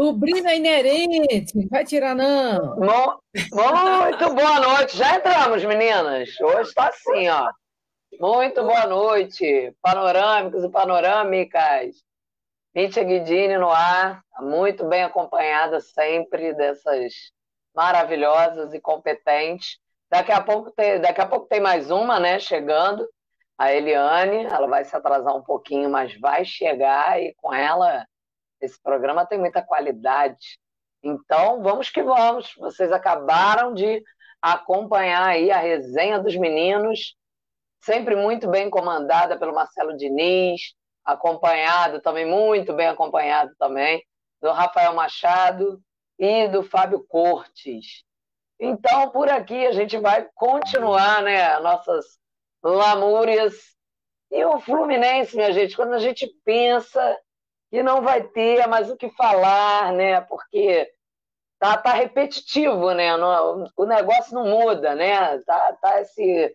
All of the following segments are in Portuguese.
O brilho é inerente, não vai tirar, não. Muito boa noite. Já entramos, meninas. Hoje está assim, ó. Muito boa noite, panorâmicos e panorâmicas. Mítia Guidini no ar, muito bem acompanhada sempre dessas maravilhosas e competentes. Daqui a pouco tem, daqui a pouco tem mais uma, né, chegando, a Eliane, ela vai se atrasar um pouquinho, mas vai chegar e com ela esse programa tem muita qualidade. Então, vamos que vamos. Vocês acabaram de acompanhar aí a resenha dos meninos, sempre muito bem comandada pelo Marcelo Diniz, acompanhado também, muito bem acompanhado também, do Rafael Machado e do Fábio Cortes. Então, por aqui a gente vai continuar, né, nossas lamúrias. E o Fluminense, minha gente, quando a gente pensa que não vai ter mais o que falar, né? Porque tá, tá repetitivo, né? o negócio não muda, né? Tá, tá esse,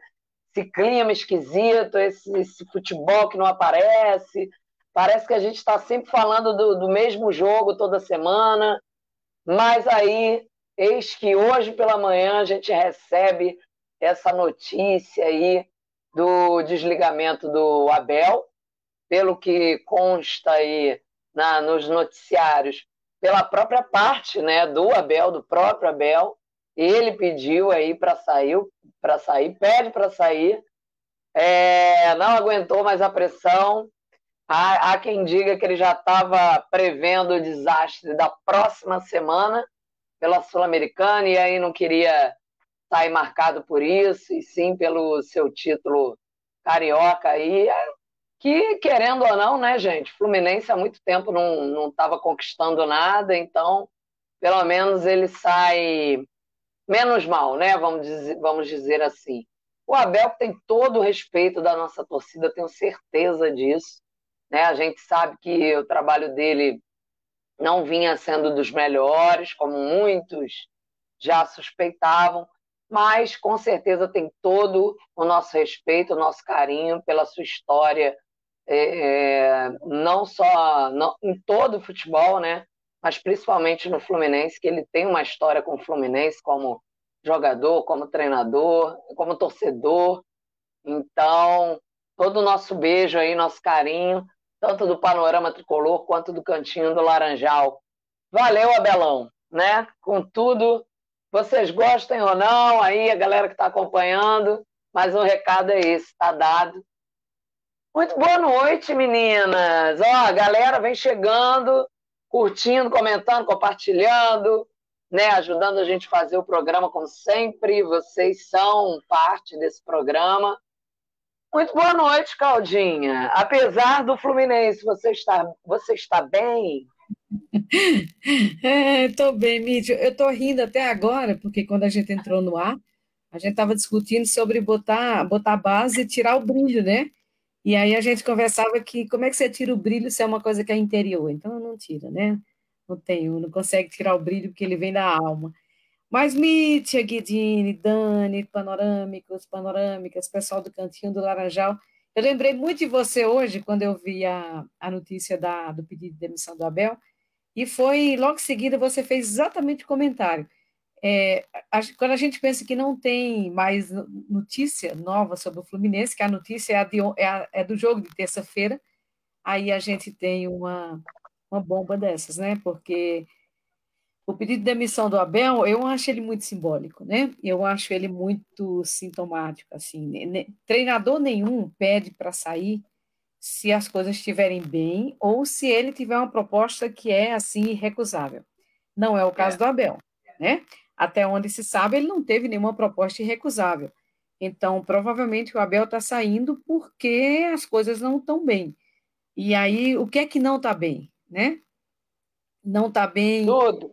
esse clima esquisito, esse, esse futebol que não aparece. Parece que a gente está sempre falando do, do mesmo jogo toda semana, mas aí, eis que hoje pela manhã a gente recebe essa notícia aí do desligamento do Abel, pelo que consta aí na, nos noticiários, pela própria parte né, do Abel, do próprio Abel, ele pediu aí para sair, para sair, pede para sair, é, não aguentou mais a pressão. Há, há quem diga que ele já estava prevendo o desastre da próxima semana pela Sul-Americana e aí não queria sair marcado por isso, e sim pelo seu título carioca aí que, querendo ou não, né, gente, Fluminense há muito tempo não estava conquistando nada, então, pelo menos ele sai menos mal, né, vamos dizer, vamos dizer assim. O Abel tem todo o respeito da nossa torcida, tenho certeza disso. Né? A gente sabe que o trabalho dele não vinha sendo dos melhores, como muitos já suspeitavam, mas com certeza tem todo o nosso respeito, o nosso carinho pela sua história, é, é, não só não, em todo o futebol, né? Mas principalmente no Fluminense, que ele tem uma história com o Fluminense como jogador, como treinador, como torcedor. Então, todo o nosso beijo aí, nosso carinho, tanto do panorama tricolor quanto do cantinho do Laranjal. Valeu, Abelão, né? Com tudo, vocês gostem ou não, aí a galera que está acompanhando, mas o recado é esse, está dado. Muito boa noite, meninas. Ó, a galera vem chegando, curtindo, comentando, compartilhando, né, ajudando a gente a fazer o programa como sempre. Vocês são parte desse programa. Muito boa noite, Claudinha. Apesar do Fluminense, você está, você está bem? Estou é, bem, Mídia. Eu estou rindo até agora, porque quando a gente entrou no ar, a gente estava discutindo sobre botar, botar base e tirar o brilho, né? E aí a gente conversava que como é que você tira o brilho se é uma coisa que é interior? Então não tira, né? Não tem, não consegue tirar o brilho porque ele vem da alma. Mas Mítia, Guidini, Dani, Panorâmicos, Panorâmicas, pessoal do Cantinho do Laranjal, eu lembrei muito de você hoje, quando eu vi a, a notícia da, do pedido de demissão do Abel, e foi, logo em seguida, você fez exatamente o comentário. É, quando a gente pensa que não tem mais notícia nova sobre o Fluminense, que a notícia é, a de, é, a, é do jogo de terça-feira, aí a gente tem uma, uma bomba dessas, né? Porque o pedido de demissão do Abel, eu acho ele muito simbólico, né? Eu acho ele muito sintomático, assim. Treinador nenhum pede para sair se as coisas estiverem bem ou se ele tiver uma proposta que é, assim, irrecusável. Não é o caso é. do Abel, né? Até onde se sabe, ele não teve nenhuma proposta irrecusável. Então, provavelmente o Abel está saindo porque as coisas não estão bem. E aí, o que é que não está bem, né? Não está bem. Tudo.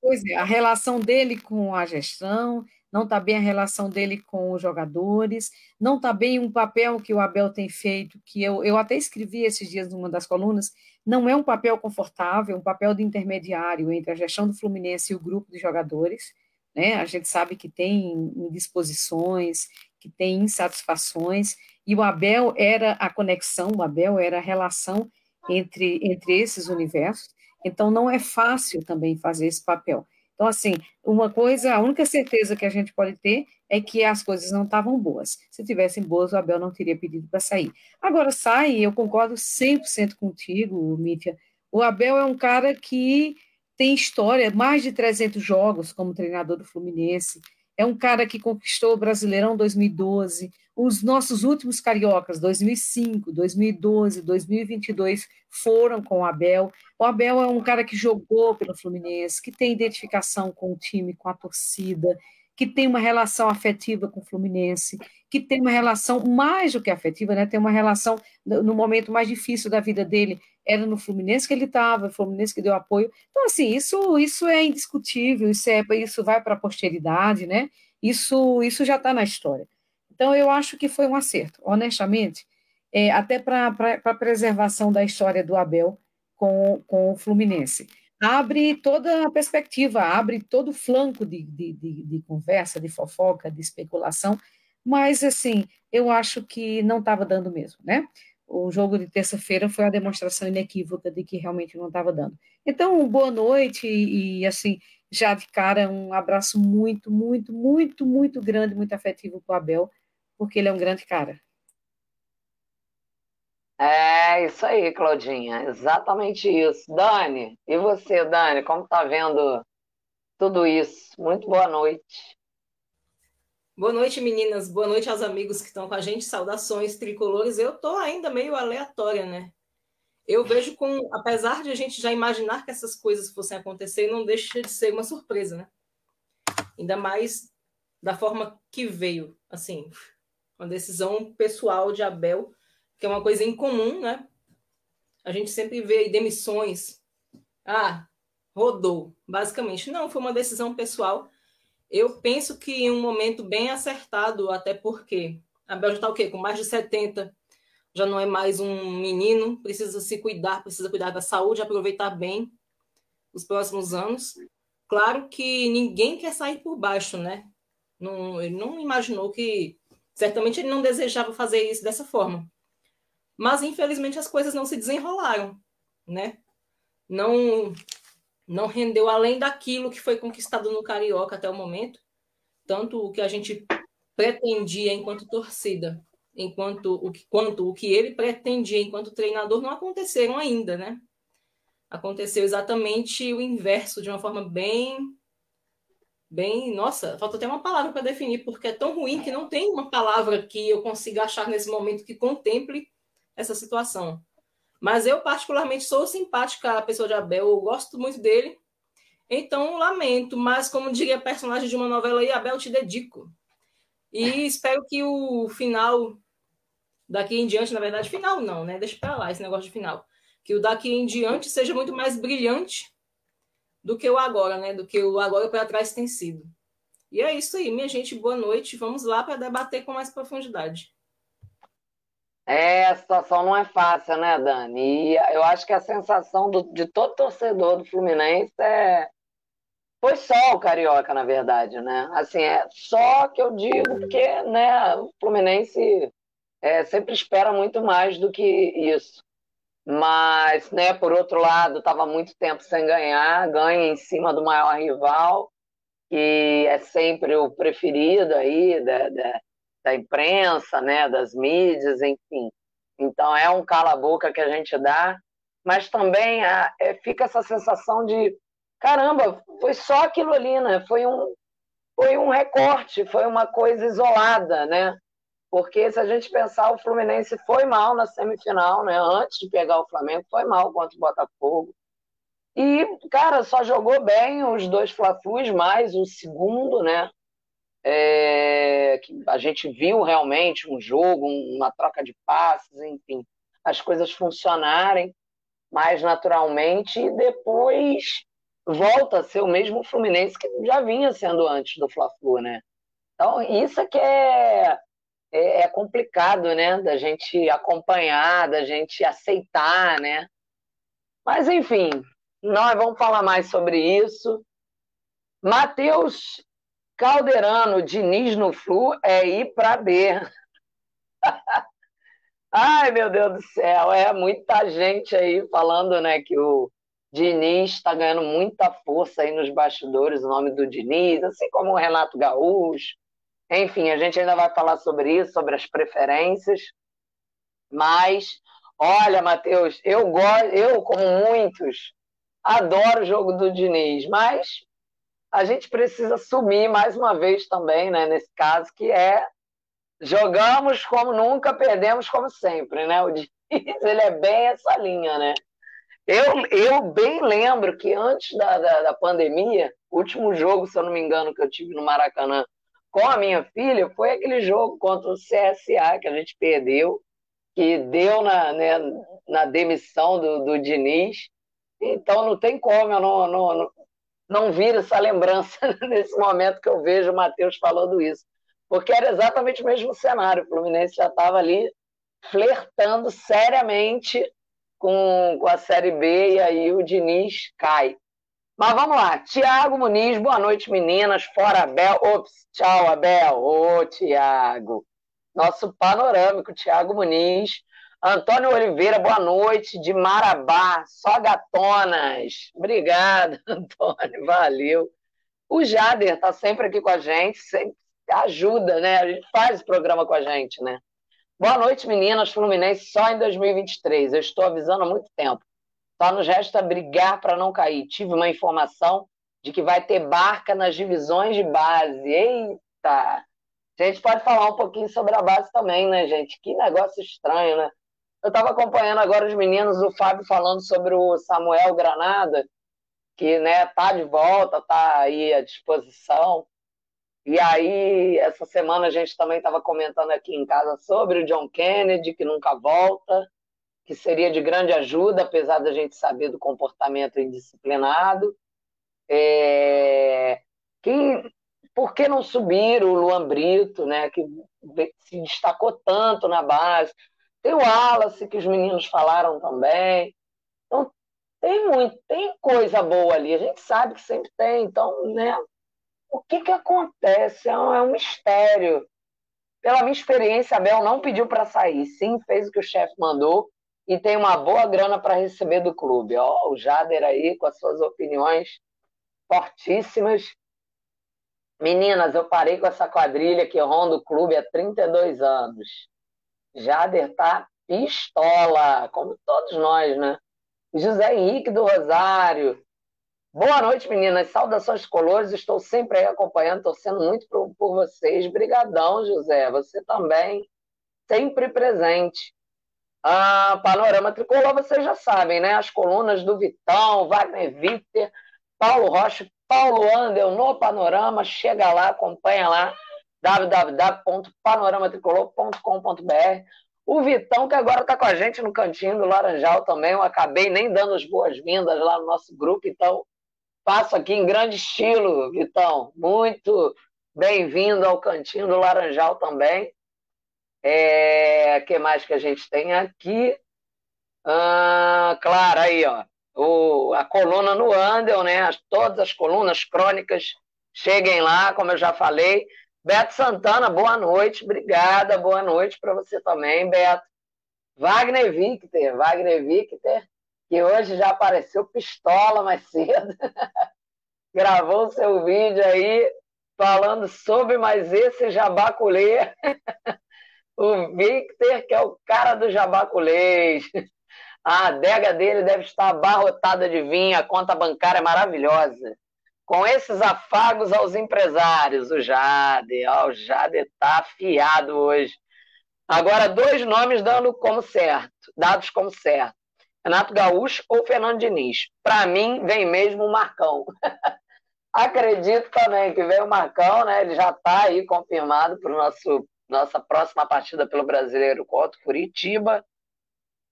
Pois é, a relação dele com a gestão, não está bem a relação dele com os jogadores, não está bem um papel que o Abel tem feito, que eu, eu até escrevi esses dias numa das colunas, não é um papel confortável, um papel de intermediário entre a gestão do Fluminense e o grupo de jogadores. Né? A gente sabe que tem indisposições, que tem insatisfações, e o Abel era a conexão, o Abel era a relação entre, entre esses universos. Então, não é fácil também fazer esse papel. Então, assim, uma coisa, a única certeza que a gente pode ter é que as coisas não estavam boas. Se tivessem boas, o Abel não teria pedido para sair. Agora, sai, eu concordo 100% contigo, Mítia. O Abel é um cara que tem história, mais de 300 jogos como treinador do Fluminense. É um cara que conquistou o Brasileirão 2012, os nossos últimos cariocas, 2005, 2012, 2022, foram com o Abel. O Abel é um cara que jogou pelo Fluminense, que tem identificação com o time, com a torcida, que tem uma relação afetiva com o Fluminense, que tem uma relação mais do que afetiva, né? Tem uma relação no momento mais difícil da vida dele, era no Fluminense que ele estava, o Fluminense que deu apoio. Então, assim, isso, isso é indiscutível, isso, é, isso vai para a posteridade, né? Isso, isso já está na história. Então, eu acho que foi um acerto, honestamente, é, até para a preservação da história do Abel com, com o Fluminense. Abre toda a perspectiva, abre todo o flanco de, de, de, de conversa, de fofoca, de especulação, mas, assim, eu acho que não estava dando mesmo, né? o jogo de terça-feira foi a demonstração inequívoca de que realmente não estava dando. Então, boa noite e, assim, já de cara, um abraço muito, muito, muito, muito grande, muito afetivo para o Abel, porque ele é um grande cara. É isso aí, Claudinha, exatamente isso. Dani, e você, Dani, como está vendo tudo isso? Muito boa noite. Boa noite, meninas. Boa noite aos amigos que estão com a gente. Saudações tricolores. Eu tô ainda meio aleatória, né? Eu vejo com, apesar de a gente já imaginar que essas coisas fossem acontecer, não deixa de ser uma surpresa, né? Ainda mais da forma que veio, assim, uma decisão pessoal de Abel, que é uma coisa incomum, né? A gente sempre vê demissões. Ah, rodou, basicamente. Não, foi uma decisão pessoal eu penso que em um momento bem acertado, até porque a Bel já está o quê? Com mais de 70, já não é mais um menino, precisa se cuidar, precisa cuidar da saúde, aproveitar bem os próximos anos. Claro que ninguém quer sair por baixo, né? Não, ele não imaginou que. Certamente ele não desejava fazer isso dessa forma. Mas, infelizmente, as coisas não se desenrolaram, né? Não não rendeu além daquilo que foi conquistado no Carioca até o momento, tanto o que a gente pretendia enquanto torcida, enquanto o que, quanto o que ele pretendia enquanto treinador não aconteceram ainda, né? Aconteceu exatamente o inverso, de uma forma bem bem, nossa, falta até uma palavra para definir, porque é tão ruim que não tem uma palavra que eu consiga achar nesse momento que contemple essa situação. Mas eu, particularmente, sou simpática à pessoa de Abel, eu gosto muito dele. Então, lamento, mas como diria personagem de uma novela aí, Abel, te dedico. E espero que o final daqui em diante, na verdade, final não, né? Deixa para lá esse negócio de final. Que o daqui em diante seja muito mais brilhante do que o agora, né? Do que o agora para trás tem sido. E é isso aí, minha gente. Boa noite. Vamos lá para debater com mais profundidade. É, a situação não é fácil, né, Dani? E eu acho que a sensação do, de todo torcedor do Fluminense é. Foi só o Carioca, na verdade, né? Assim, é só que eu digo porque né, o Fluminense é, sempre espera muito mais do que isso. Mas, né, por outro lado, estava muito tempo sem ganhar, ganha em cima do maior rival, que é sempre o preferido aí da, da da imprensa, né, das mídias, enfim. Então é um cala-boca que a gente dá, mas também é, é, fica essa sensação de caramba, foi só aquilo ali, né? Foi um, foi um recorte, foi uma coisa isolada, né? Porque se a gente pensar, o Fluminense foi mal na semifinal, né? Antes de pegar o Flamengo, foi mal contra o Botafogo. E, cara, só jogou bem os dois Fla-Flus, mais o segundo, né? É, que a gente viu realmente um jogo, uma troca de passes, enfim, as coisas funcionarem mais naturalmente e depois volta a ser o mesmo Fluminense que já vinha sendo antes do Fla-Flu, né? Então, isso é que é, é, é complicado, né? Da gente acompanhar, da gente aceitar, né? Mas, enfim, nós vamos falar mais sobre isso. Matheus Calderano, Diniz no Flu é ir para B. Ai, meu Deus do céu, é muita gente aí falando, né, que o, Diniz está ganhando muita força aí nos bastidores, o nome do Diniz, assim como o Renato Gaúcho. Enfim, a gente ainda vai falar sobre isso, sobre as preferências. Mas, olha, Matheus, eu eu, como muitos, adoro o jogo do Diniz, mas a gente precisa assumir mais uma vez também, né, nesse caso, que é jogamos como nunca, perdemos como sempre, né? O Diniz, ele é bem essa linha, né? Eu, eu bem lembro que antes da, da, da pandemia, o último jogo, se eu não me engano, que eu tive no Maracanã com a minha filha foi aquele jogo contra o CSA que a gente perdeu, que deu na, né, na demissão do, do Diniz. Então não tem como eu não, não, não, não vir essa lembrança nesse momento que eu vejo o Matheus falando isso. Porque era exatamente o mesmo cenário. O Fluminense já estava ali flertando seriamente com, com a Série B e aí o Diniz cai. Mas vamos lá. Tiago Muniz, boa noite, meninas. Fora Abel. Ops, tchau, Abel. Ô, Tiago. Nosso panorâmico, Tiago Muniz. Antônio Oliveira, boa noite, de Marabá, só gatonas. Obrigado, Antônio, valeu. O Jader está sempre aqui com a gente, sempre ajuda, né? A gente faz o programa com a gente, né? Boa noite, meninas. Fluminense só em 2023. Eu estou avisando há muito tempo. Só nos resta brigar para não cair. Tive uma informação de que vai ter barca nas divisões de base. Eita! A gente pode falar um pouquinho sobre a base também, né, gente? Que negócio estranho, né? Eu estava acompanhando agora os meninos, o Fábio falando sobre o Samuel Granada, que né, tá de volta, tá aí à disposição. E aí, essa semana a gente também estava comentando aqui em casa sobre o John Kennedy, que nunca volta, que seria de grande ajuda, apesar da gente saber do comportamento indisciplinado. É... Por que não subir o Luan Brito, né, que se destacou tanto na base? Tem o Wallace, que os meninos falaram também. Então, tem muito, tem coisa boa ali, a gente sabe que sempre tem, então, né, o que, que acontece? É um, é um mistério. Pela minha experiência, Abel não pediu para sair. Sim, fez o que o chefe mandou e tem uma boa grana para receber do clube. Ó, o Jader aí com as suas opiniões fortíssimas. Meninas, eu parei com essa quadrilha que ronda o clube há 32 anos. Jader tá pistola, como todos nós, né? José Henrique do Rosário, Boa noite, meninas. Saudações colores. Estou sempre aí acompanhando, torcendo muito por, por vocês. Brigadão, José. Você também, sempre presente. Ah, Panorama Tricolor, vocês já sabem, né? As colunas do Vitão, Wagner Victor, Paulo Rocha, Paulo Andel no Panorama. Chega lá, acompanha lá, www.panoramatricolor.com.br. O Vitão, que agora está com a gente no cantinho do Laranjal também. Eu acabei nem dando as boas-vindas lá no nosso grupo, então Passo aqui em grande estilo, Vitão. Muito bem-vindo ao Cantinho do Laranjal também. É, que mais que a gente tem aqui? Ah, claro, aí, ó. O, a coluna no Andel, né? As, todas as colunas crônicas, cheguem lá, como eu já falei. Beto Santana, boa noite, obrigada, boa noite para você também, Beto. Wagner Victor, Wagner Victor, que hoje já apareceu pistola mais cedo. Gravou seu vídeo aí falando sobre mais esse jabaculê. o Victor, que é o cara do jabaculês. A adega dele deve estar abarrotada de vinho, a conta bancária é maravilhosa. Com esses afagos aos empresários, o Jade, ó, o Jade está afiado hoje. Agora, dois nomes dando como certo, dados como certo. Renato Gaúcho ou Fernando Diniz? Para mim, vem mesmo o Marcão. Acredito também que vem o Marcão, né? Ele já está aí confirmado para nosso nossa próxima partida pelo Brasileiro contra o Curitiba.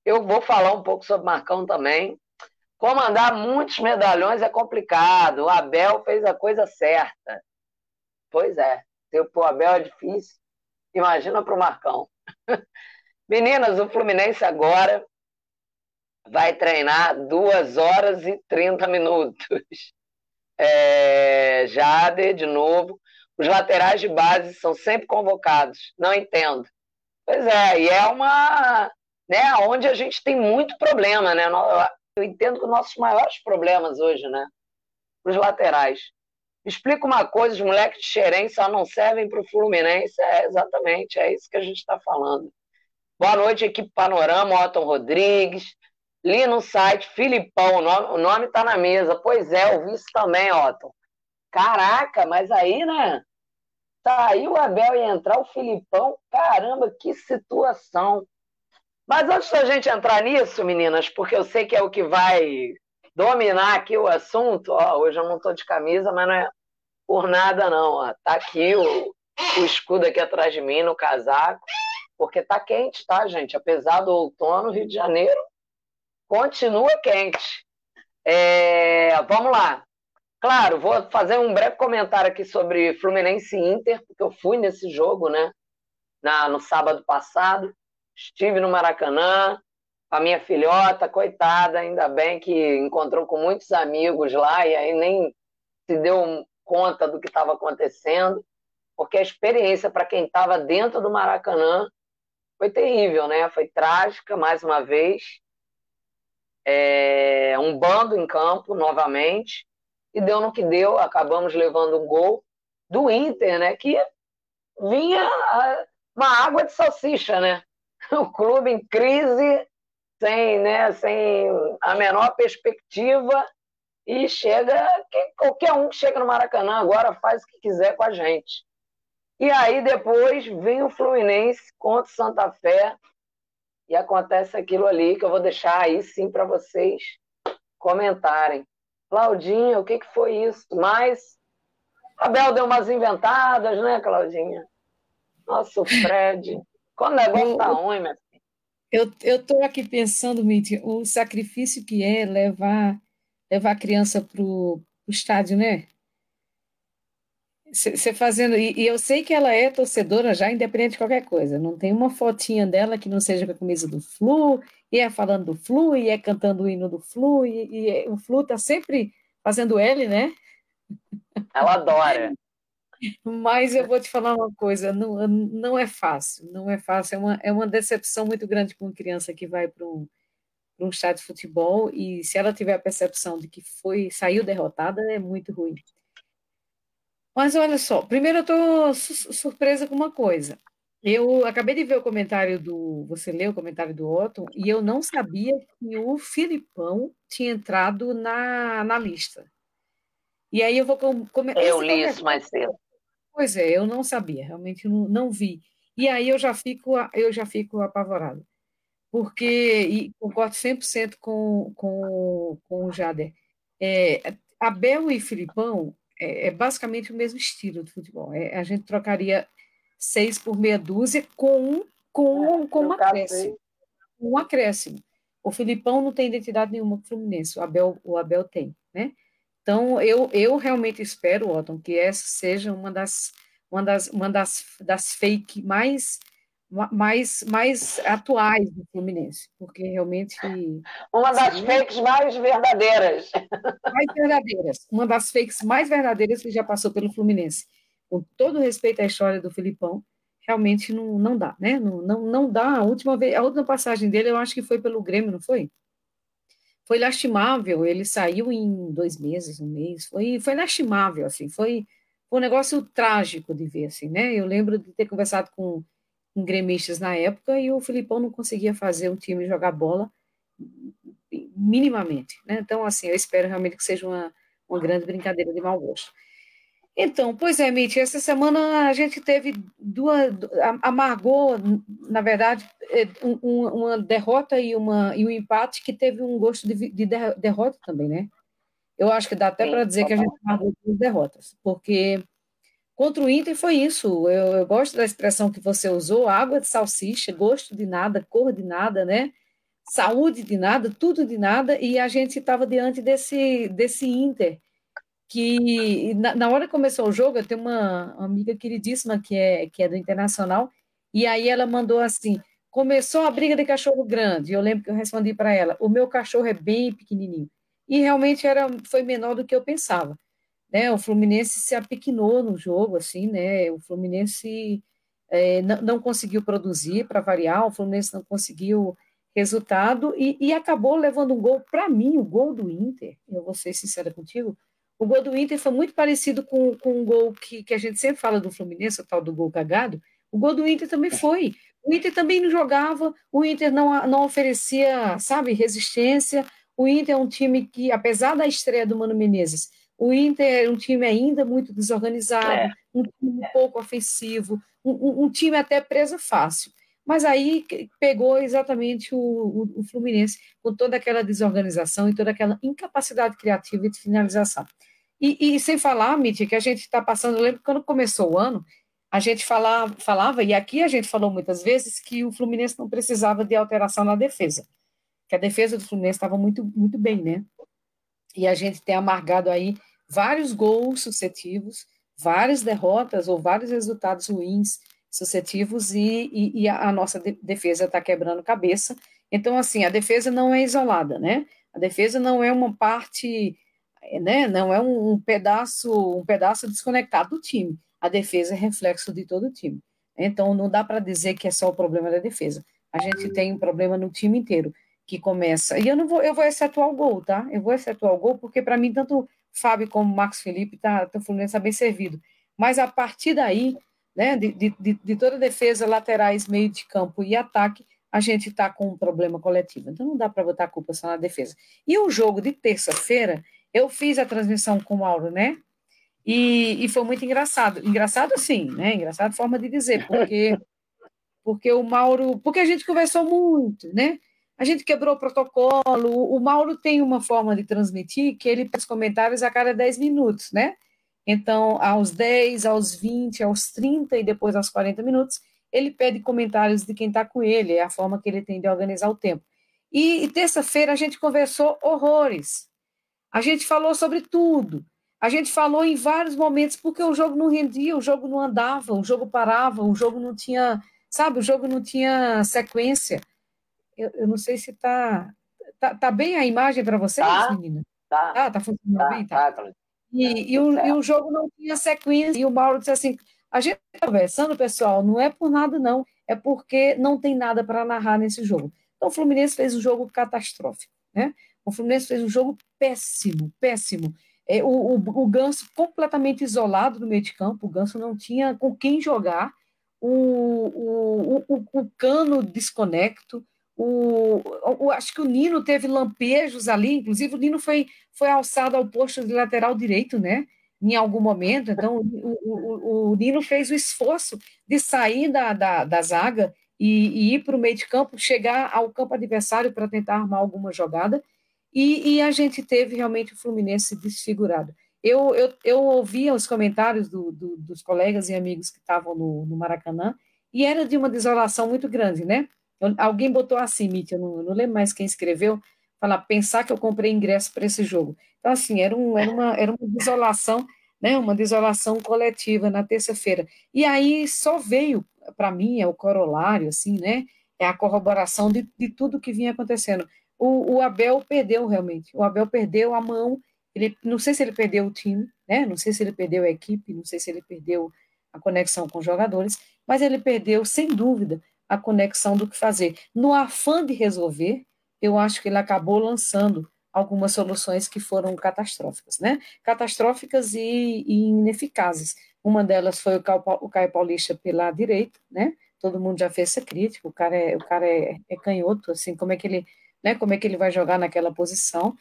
Eu vou falar um pouco sobre o Marcão também. Comandar muitos medalhões é complicado. O Abel fez a coisa certa. Pois é. Se o Abel é difícil, imagina para o Marcão. Meninas, o Fluminense agora vai treinar duas horas e 30 minutos. É, Jader, de novo. Os laterais de base são sempre convocados. Não entendo. Pois é, e é uma. Né, onde a gente tem muito problema, né? Eu entendo que os nossos maiores problemas hoje, né? Os laterais. Explica uma coisa, os moleques de Xerém só não servem para o Fluminense. É, exatamente, é isso que a gente está falando. Boa noite, equipe Panorama, Otton Rodrigues. Li no site, Filipão, o nome está na mesa. Pois é, eu vi isso também, Otton. Caraca, mas aí, né? Saiu o Abel e entrar o Filipão. Caramba, que situação. Mas antes da gente entrar nisso, meninas, porque eu sei que é o que vai dominar aqui o assunto, ó, hoje eu não estou de camisa, mas não é por nada não. Ó. Tá aqui o, o escudo aqui atrás de mim no casaco, porque tá quente, tá, gente? Apesar do outono, Rio de Janeiro continua quente. É, vamos lá. Claro, vou fazer um breve comentário aqui sobre Fluminense e Inter, porque eu fui nesse jogo, né? Na, no sábado passado. Estive no Maracanã a minha filhota, coitada, ainda bem que encontrou com muitos amigos lá e aí nem se deu conta do que estava acontecendo, porque a experiência para quem estava dentro do Maracanã foi terrível, né? Foi trágica, mais uma vez. É, um bando em campo novamente e deu no que deu. Acabamos levando um gol do Inter, né? Que vinha uma água de salsicha, né? O clube em crise, sem, né, sem a menor perspectiva e chega qualquer um que chega no Maracanã agora faz o que quiser com a gente. E aí depois vem o Fluminense contra o Santa Fé e acontece aquilo ali que eu vou deixar aí sim para vocês comentarem. Claudinha, o que, que foi isso? Mas Abel deu umas inventadas, né, Claudinha? Nossa, o Fred. Quando o negócio tá ruim, minha filha. Eu estou aqui pensando, Mitty, o sacrifício que é levar, levar a criança para o estádio, né? Você fazendo. E, e, eu sei que ela é torcedora já, independente de qualquer coisa. Não tem uma fotinha dela que não seja com a camisa do Flu, e é falando do Flu, e é cantando o hino do Flu, e, e é, o Flu está sempre fazendo L, né? Ela adora. Mas eu vou te falar uma coisa, não, não é fácil, não é fácil, é uma, é uma decepção muito grande com uma criança que vai para um, um estádio de futebol e se ela tiver a percepção de que foi saiu derrotada, é muito ruim. Mas olha só, primeiro eu estou surpresa com uma coisa. Eu acabei de ver o comentário do. Você leu o comentário do Otton, e eu não sabia que o Filipão tinha entrado na, na lista. E aí eu vou comentar. Eu li isso mais cedo. Pois é, eu não sabia, realmente não, não vi. E aí eu já fico, eu já fico apavorada. Porque, e concordo 100% com, com, com o Jader, é, Abel e Filipão é, é, basicamente o mesmo estilo de futebol. É, a gente trocaria seis por meia dúzia com, com, com um acréscimo. Um acréscimo. O Filipão não tem identidade nenhuma com o Fluminense, o Abel, o Abel tem, né? Então, eu, eu realmente espero, Otton, que essa seja uma das, uma das, uma das, das fake mais, mais, mais atuais do Fluminense, porque realmente. Uma das fakes mais verdadeiras. Mais verdadeiras. Uma das fakes mais verdadeiras que já passou pelo Fluminense. Com todo respeito à história do Filipão, realmente não, não dá, né? Não, não, não dá. A última, vez, a última passagem dele, eu acho que foi pelo Grêmio, não foi? Foi lastimável, ele saiu em dois meses, um mês, foi, foi lastimável, assim, foi, foi um negócio trágico de ver, assim, né? Eu lembro de ter conversado com, com gremistas na época e o Filipão não conseguia fazer um time jogar bola minimamente, né? Então, assim, eu espero realmente que seja uma, uma grande brincadeira de mau gosto. Então, pois é, Mitch, essa semana a gente teve duas. Amargou, na verdade, é, um, uma derrota e, uma, e um empate que teve um gosto de, de derrota também, né? Eu acho que dá até para dizer que a gente amargou duas derrotas, porque contra o Inter foi isso. Eu, eu, gosto da expressão que você usou: água de salsicha, gosto de nada, cor de nada, né? Saúde de nada, tudo de nada, e a gente estava diante desse, desse Inter que na, na, hora que começou o jogo, eu tenho uma amiga queridíssima que é, que é do Internacional, e aí ela mandou assim, começou a briga de cachorro grande, eu lembro que eu respondi para ela, o meu cachorro é bem pequenininho, e realmente era, foi menor do que eu pensava, né, o Fluminense se apequinou no jogo, assim, né, o Fluminense é, não, não conseguiu produzir, para variar, o Fluminense não conseguiu resultado e, e acabou levando um gol. Para mim, o gol do Inter, eu vou ser sincera contigo, o gol do Inter foi muito parecido com, com um gol que, que a gente sempre fala do Fluminense, o tal do gol cagado. O gol do Inter também foi. O Inter também não jogava, o Inter não, não oferecia, sabe, resistência. O Inter é um time que, apesar da estreia do Mano Menezes, o Inter é um time ainda muito desorganizado, é. um time um pouco ofensivo, um, um, time até preso fácil. Mas aí pegou exatamente o, o, o, Fluminense com toda aquela desorganização e toda aquela incapacidade criativa e de finalização. E, e sem falar, Mitch, que a gente está passando, lembro que quando começou o ano, a gente falava, falava, e aqui a gente falou muitas vezes, que o Fluminense não precisava de alteração na defesa, que a defesa do Fluminense estava muito, muito bem, né? E a gente tem amargado aí vários gols sucessivos, várias derrotas ou vários resultados ruins sucessivos e, e, e a, nossa defesa está quebrando cabeça. Então, assim, a defesa não é isolada, né? A defesa não é uma parte, né? Não é um, um pedaço, um pedaço desconectado do time a defesa é reflexo de todo o time. Então, não dá para dizer que é só o problema da defesa. A gente tem um problema no time inteiro, que começa. E eu não vou, eu vou excetuar o gol, tá? Eu vou excetuar o gol, porque para mim, tanto Fábio como Max Felipe tá, tá Fluminense bem servido. Mas a partir daí, né, de, de, de toda a defesa, laterais, meio de campo e ataque, a gente está com um problema coletivo. Então não dá para botar a culpa só na defesa. E o jogo de terça-feira, eu fiz a transmissão com o Mauro, né? E, e foi muito engraçado. Engraçado, sim, né? Engraçado forma de dizer, porque, porque o Mauro. Porque a gente conversou muito, né? A gente quebrou o protocolo. O Mauro tem uma forma de transmitir que ele faz comentários a cada 10 minutos, né? Então, aos 10, aos 20, aos 30 e depois aos 40 minutos, ele pede comentários de quem está com ele, é a forma que ele tem de organizar o tempo. E, e terça-feira a gente conversou horrores. A gente falou sobre tudo. A gente falou em vários momentos porque o jogo não rendia, o jogo não andava, o jogo parava, o jogo não tinha, sabe, o jogo não tinha sequência. Eu, eu não sei se está tá, tá, bem a imagem para vocês, tá, meninas? Tá. Tá, tá funcionando tá, bem? Tá. tá e, e, o, e o jogo não tinha sequência. E o Mauro disse assim: a gente está conversando, pessoal, não é por nada, não. É porque não tem nada para narrar nesse jogo. Então, o Fluminense fez um jogo catastrófico. Né? O Fluminense fez um jogo péssimo, péssimo. É, o, o, o Ganso completamente isolado no meio de campo, o Ganso não tinha com quem jogar, o, o, o, o Cano desconecto, o, o, acho que o Nino teve lampejos ali, inclusive o Nino foi, foi alçado ao posto de lateral direito, né? Em algum momento, então o, o, o Nino fez o esforço de sair da, da, da zaga e, e ir para o meio de campo, chegar ao campo adversário para tentar armar alguma jogada, e, e, a gente teve realmente o Fluminense desfigurado. Eu, eu, eu ouvia os comentários do, do, dos colegas e amigos que estavam no, no, Maracanã, e era de uma desolação muito grande, né? Eu, alguém botou assim, Mitch, eu não, não lembro mais quem escreveu, falar, pensar que eu comprei ingresso para esse jogo. Então, assim, era, um, era, uma, era uma desolação, né? Uma desolação coletiva na terça-feira. E aí só veio, para mim, é o corolário, assim, né? É a corroboração de, de tudo que vinha acontecendo o, o, Abel perdeu realmente. O Abel perdeu a mão. Ele, não sei se ele perdeu o time, né? Não sei se ele perdeu a equipe, não sei se ele perdeu a conexão com os jogadores, mas ele perdeu, sem dúvida, a conexão do que fazer. No afã de resolver, eu acho que ele acabou lançando algumas soluções que foram catastróficas, né? Catastróficas e, e ineficazes. Uma delas foi o Caio Paulista pela direita, né? Todo mundo já fez essa crítica. O cara é, o cara é, é canhoto, assim, como é que ele né, como é que ele vai jogar naquela posição.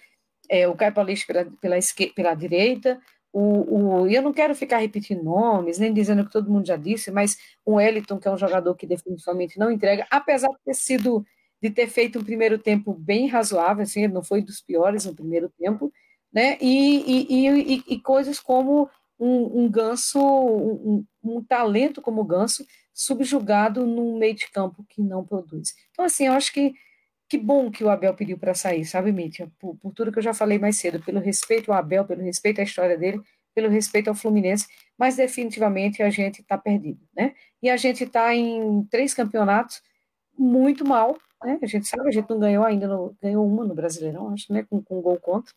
É, o Caio Paulista pela, pela, esquerda, pela direita, o, o, eu não quero ficar repetindo nomes, nem dizendo que todo mundo já disse, mas o Wellington, que é um jogador que definitivamente não entrega, apesar de ter sido, de ter feito um primeiro tempo bem razoável, assim, ele não foi dos piores no primeiro tempo, né, e, e, e, e coisas como um, um ganso, um, um, talento como o ganso, subjugado num meio de campo que não produz. Então, assim, eu acho que que bom que o Abel pediu para sair, sabe, Mítia? Por, por, tudo que eu já falei mais cedo, pelo respeito ao Abel, pelo respeito à história dele, pelo respeito ao Fluminense, mas definitivamente a gente está perdido, né? E a gente está em três campeonatos muito mal, né? A gente sabe, a gente não ganhou ainda, no, ganhou uma no Brasileirão, acho, né? Com, com gol contra.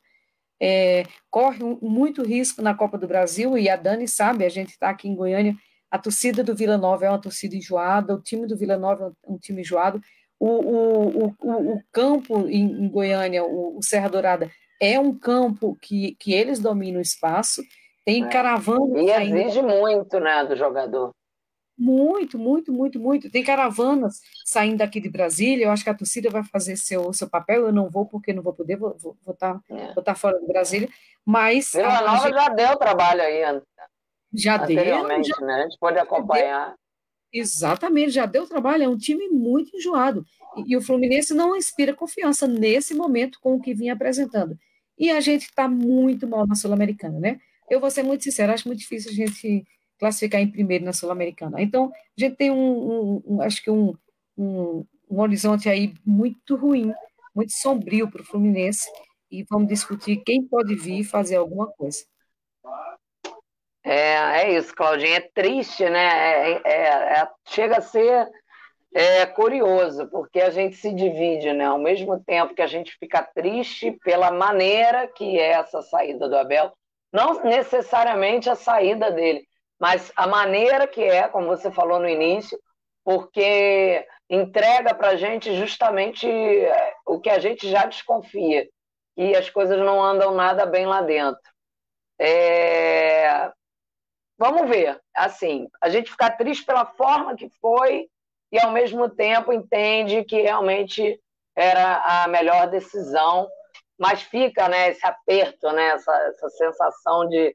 É, corre muito risco na Copa do Brasil, e a Dani sabe, a gente está aqui em Goiânia, a torcida do Vila Nova é uma torcida enjoada, o time do Vila Nova é um time enjoado, O, o, o, o campo em, Goiânia, o, o, Serra Dourada, é um campo que, que eles dominam o espaço, tem é. caravana. E exige muito, né, do jogador. Muito, muito, muito, muito. Tem caravanas saindo daqui de Brasília. Eu acho que a torcida vai fazer seu, seu papel. Eu não vou, porque não vou poder, vou estar vou, vou tá, é. vou tá fora de Brasília. Mas. Vila Nova gente... já deu trabalho aí. Já deu. Já... Né? A gente pode acompanhar. Exatamente, já deu trabalho. É um time muito enjoado. E, e o Fluminense não inspira confiança nesse momento com o que vinha apresentando. E a gente está muito mal na Sul-Americana, né? Eu vou ser muito sincera, acho muito difícil a gente classificar em primeiro na Sul-Americana. Então, a gente tem um, um, um acho que um, um, um, horizonte aí muito ruim, muito sombrio para o Fluminense, e vamos discutir quem pode vir fazer alguma coisa. É, é isso, Claudinha, é triste, né? É, é, é, chega a ser é, curioso, porque a gente se divide, né? Ao mesmo tempo que a gente fica triste pela maneira que é essa saída do Abel, não necessariamente a saída dele, mas a maneira que é, como você falou no início, porque entrega para a gente justamente é, o que a gente já desconfia, e as coisas não andam nada bem lá dentro. É... Vamos ver, assim, a gente fica triste pela forma que foi e ao mesmo tempo entende que realmente era a melhor decisão, mas fica, né, esse aperto, né, essa, essa sensação de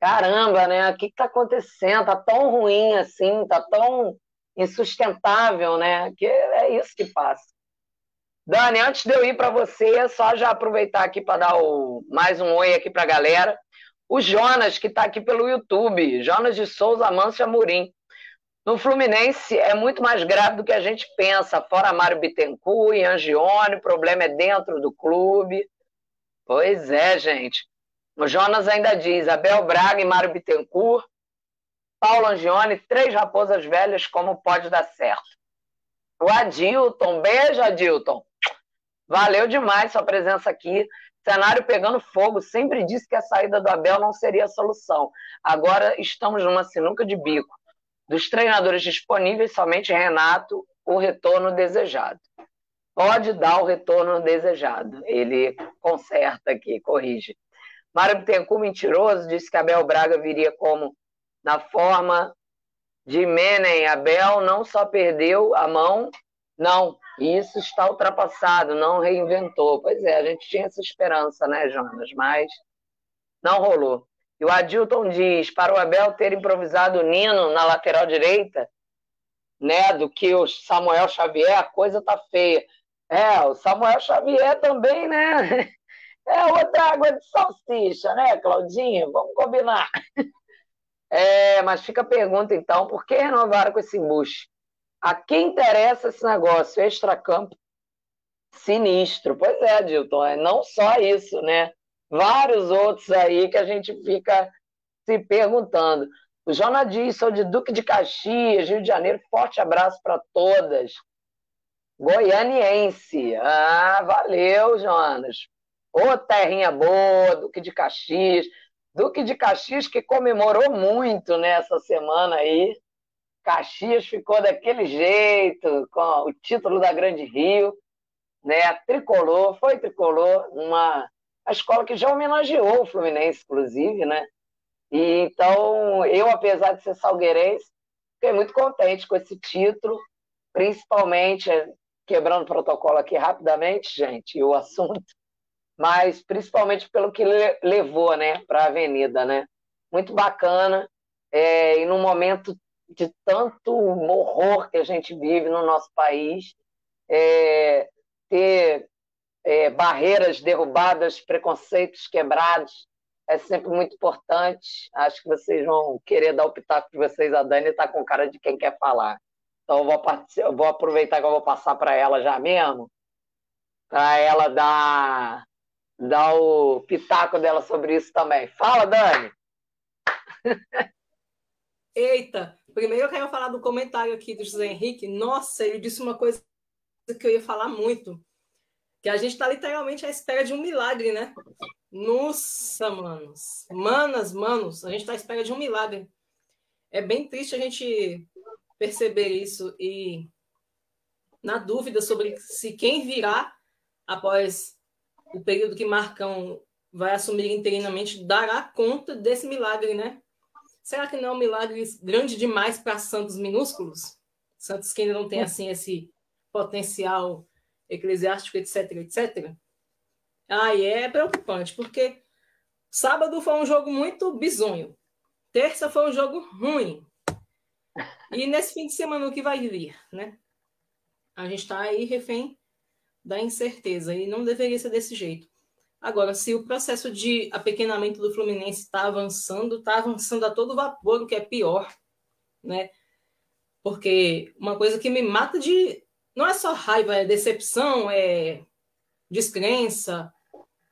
caramba, né? O que está acontecendo? Tá tão ruim assim, tá tão insustentável, né? Que é isso que passa. Dani, antes de eu ir para você, só já aproveitar aqui para dar o, mais um oi aqui para a galera. O Jonas, que está aqui pelo YouTube, Jonas de Souza Mancha Murim. No Fluminense é muito mais grave do que a gente pensa, fora Mário Bittencourt e Angione, o problema é dentro do clube. Pois é, gente. O Jonas ainda diz: Abel Braga e Mário Bittencourt, Paulo Angione, três raposas velhas, como pode dar certo? O Adilton, beijo, Adilton. Valeu demais sua presença aqui. Cenário pegando fogo. Sempre disse que a saída do Abel não seria a solução. Agora estamos numa sinuca de bico. Dos treinadores disponíveis, somente Renato, o retorno desejado. Pode dar o retorno desejado. Ele conserta aqui, corrige. Mário Bittencourt, mentiroso, disse que Abel Braga viria como na forma de Menem. Abel não só perdeu a mão, não, isso está ultrapassado, não reinventou. Pois é, a gente tinha essa esperança, né, Jonas? Mas não rolou. E o Adilton diz: para o Abel ter improvisado o Nino na lateral direita, né, do que o Samuel Xavier, a coisa tá feia. É, o Samuel Xavier também, né? É outra água de salsicha, né, Claudinha? Vamos combinar. É, mas fica a pergunta, então, por que renovaram com esse embuste? A quem interessa esse negócio? Extracampo sinistro. Pois é, Dilton, é não só isso, né? Vários outros aí que a gente fica se perguntando. O Jonas diz, sou de Duque de Caxias, Rio de Janeiro. Forte abraço para todas. Goianiense. Ah, valeu, Jonas. Ô, terrinha boa, Duque de Caxias. Duque de Caxias que comemorou muito nessa semana aí. Caxias ficou daquele jeito, com o título da Grande Rio, né? Tricolor, foi tricolor, uma a escola que já homenageou o Fluminense, inclusive, né? E, então, eu, apesar de ser salgueirense, fiquei muito contente com esse título, principalmente, quebrando o protocolo aqui rapidamente, gente, o assunto mas principalmente pelo que levou né, para a Avenida. Né? Muito bacana, é, e num momento de tanto horror que a gente vive no nosso país, é, ter é, barreiras derrubadas, preconceitos quebrados, é sempre muito importante. Acho que vocês vão querer dar o pitaco de vocês. A Dani está com cara de quem quer falar. Então, eu vou, eu vou aproveitar que eu vou passar para ela já mesmo, para ela dar dar o pitaco dela sobre isso também. Fala, Dani! Eita, primeiro eu quero falar do comentário aqui do José Henrique. Nossa, ele disse uma coisa que eu ia falar muito. Que a gente está literalmente à espera de um milagre, né? Nossa, manos. Manas, manos, a gente está à espera de um milagre. É bem triste a gente perceber isso e na dúvida sobre se quem virá após o período que Marcão vai assumir interinamente dará conta desse milagre, né? Será que não é um milagre grande demais para santos minúsculos? Santos que ainda não têm assim esse potencial eclesiástico, etc, etc. E é preocupante, porque sábado foi um jogo muito bizonho. Terça foi um jogo ruim. E nesse fim de semana o que vai vir, né? A gente está aí refém da incerteza e não deveria ser desse jeito. Agora, se o processo de apequenamento do Fluminense está avançando, está avançando a todo vapor, o que é pior, né? Porque uma coisa que me mata de. Não é só raiva, é decepção, é descrença,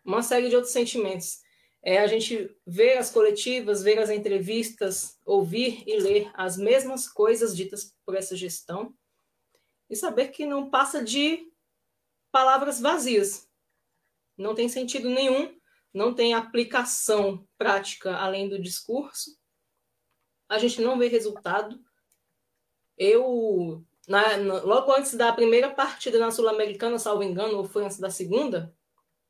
uma série de outros sentimentos. É a gente ver as coletivas, ver as entrevistas, ouvir e ler as mesmas coisas ditas por essa gestão e saber que não passa de palavras vazias. Não tem sentido nenhum, não tem aplicação prática além do discurso. A gente não vê resultado. Eu, na, na, logo antes da primeira partida na Sul-Americana, salvo engano, ou foi antes da segunda,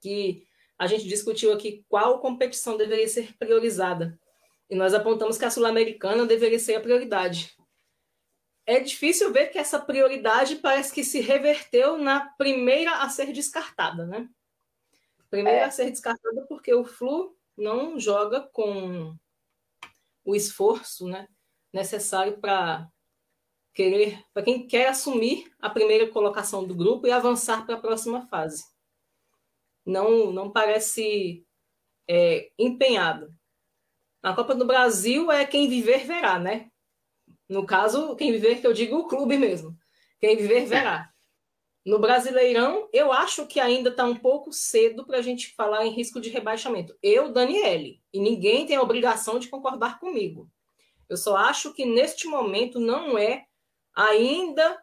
que a gente discutiu aqui qual competição deveria ser priorizada. E nós apontamos que a Sul-Americana deveria ser a prioridade é difícil ver que essa prioridade parece que se reverteu na primeira a ser descartada, né? Primeira é. a ser descartada porque o Flu não joga com o esforço, né, necessário para querer, para quem quer assumir a primeira colocação do grupo e avançar para a próxima fase. Não, não parece é, empenhado. Na Copa do Brasil é quem viver verá, né? No caso, quem viver, que eu digo o clube mesmo. Quem viver, verá. No Brasileirão, eu acho que ainda está um pouco cedo para a gente falar em risco de rebaixamento. Eu, Daniele, e ninguém tem a obrigação de concordar comigo. Eu só acho que neste momento não é ainda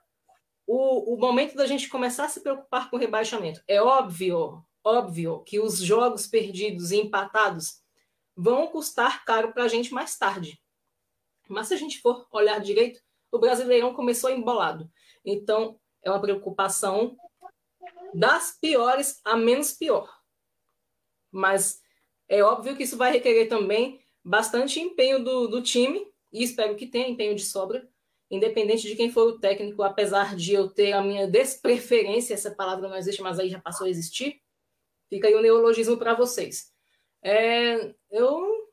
o, o momento da gente começar a se preocupar com rebaixamento. É óbvio, óbvio que os jogos perdidos e empatados vão custar caro para a gente mais tarde. Mas se a gente for olhar direito, o Brasileirão começou embolado. Então, é uma preocupação das piores a menos pior. Mas é óbvio que isso vai requerer também bastante empenho do, do time, e espero que tenha empenho de sobra, independente de quem for o técnico, apesar de eu ter a minha despreferência, essa palavra não existe, mas aí já passou a existir. Fica aí o neologismo para vocês. É, eu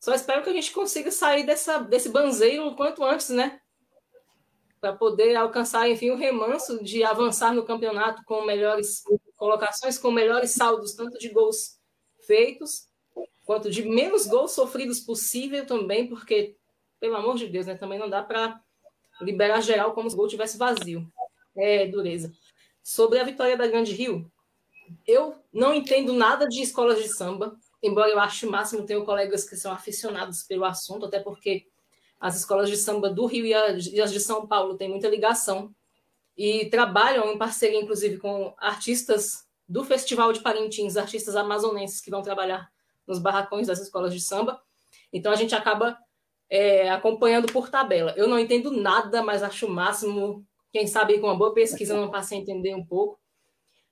só espero que a gente consiga sair dessa, desse banzeiro o quanto antes, né? Para poder alcançar, enfim, o remanso de avançar no campeonato com melhores colocações, com melhores saldos, tanto de gols feitos, quanto de menos gols sofridos possível também, porque, pelo amor de Deus, né? Também não dá para liberar geral como se o gol tivesse vazio. É dureza. Sobre a vitória da Grande Rio, eu não entendo nada de escolas de samba embora eu ache máximo, tenho colegas que são aficionados pelo assunto, até porque as escolas de samba do Rio e as de São Paulo têm muita ligação e trabalham em parceria, inclusive, com artistas do Festival de Parintins, artistas amazonenses que vão trabalhar nos barracões das escolas de samba. Então a gente acaba é, acompanhando por tabela. Eu não entendo nada, mas acho o máximo. Quem sabe com uma boa pesquisa não passe a entender um pouco.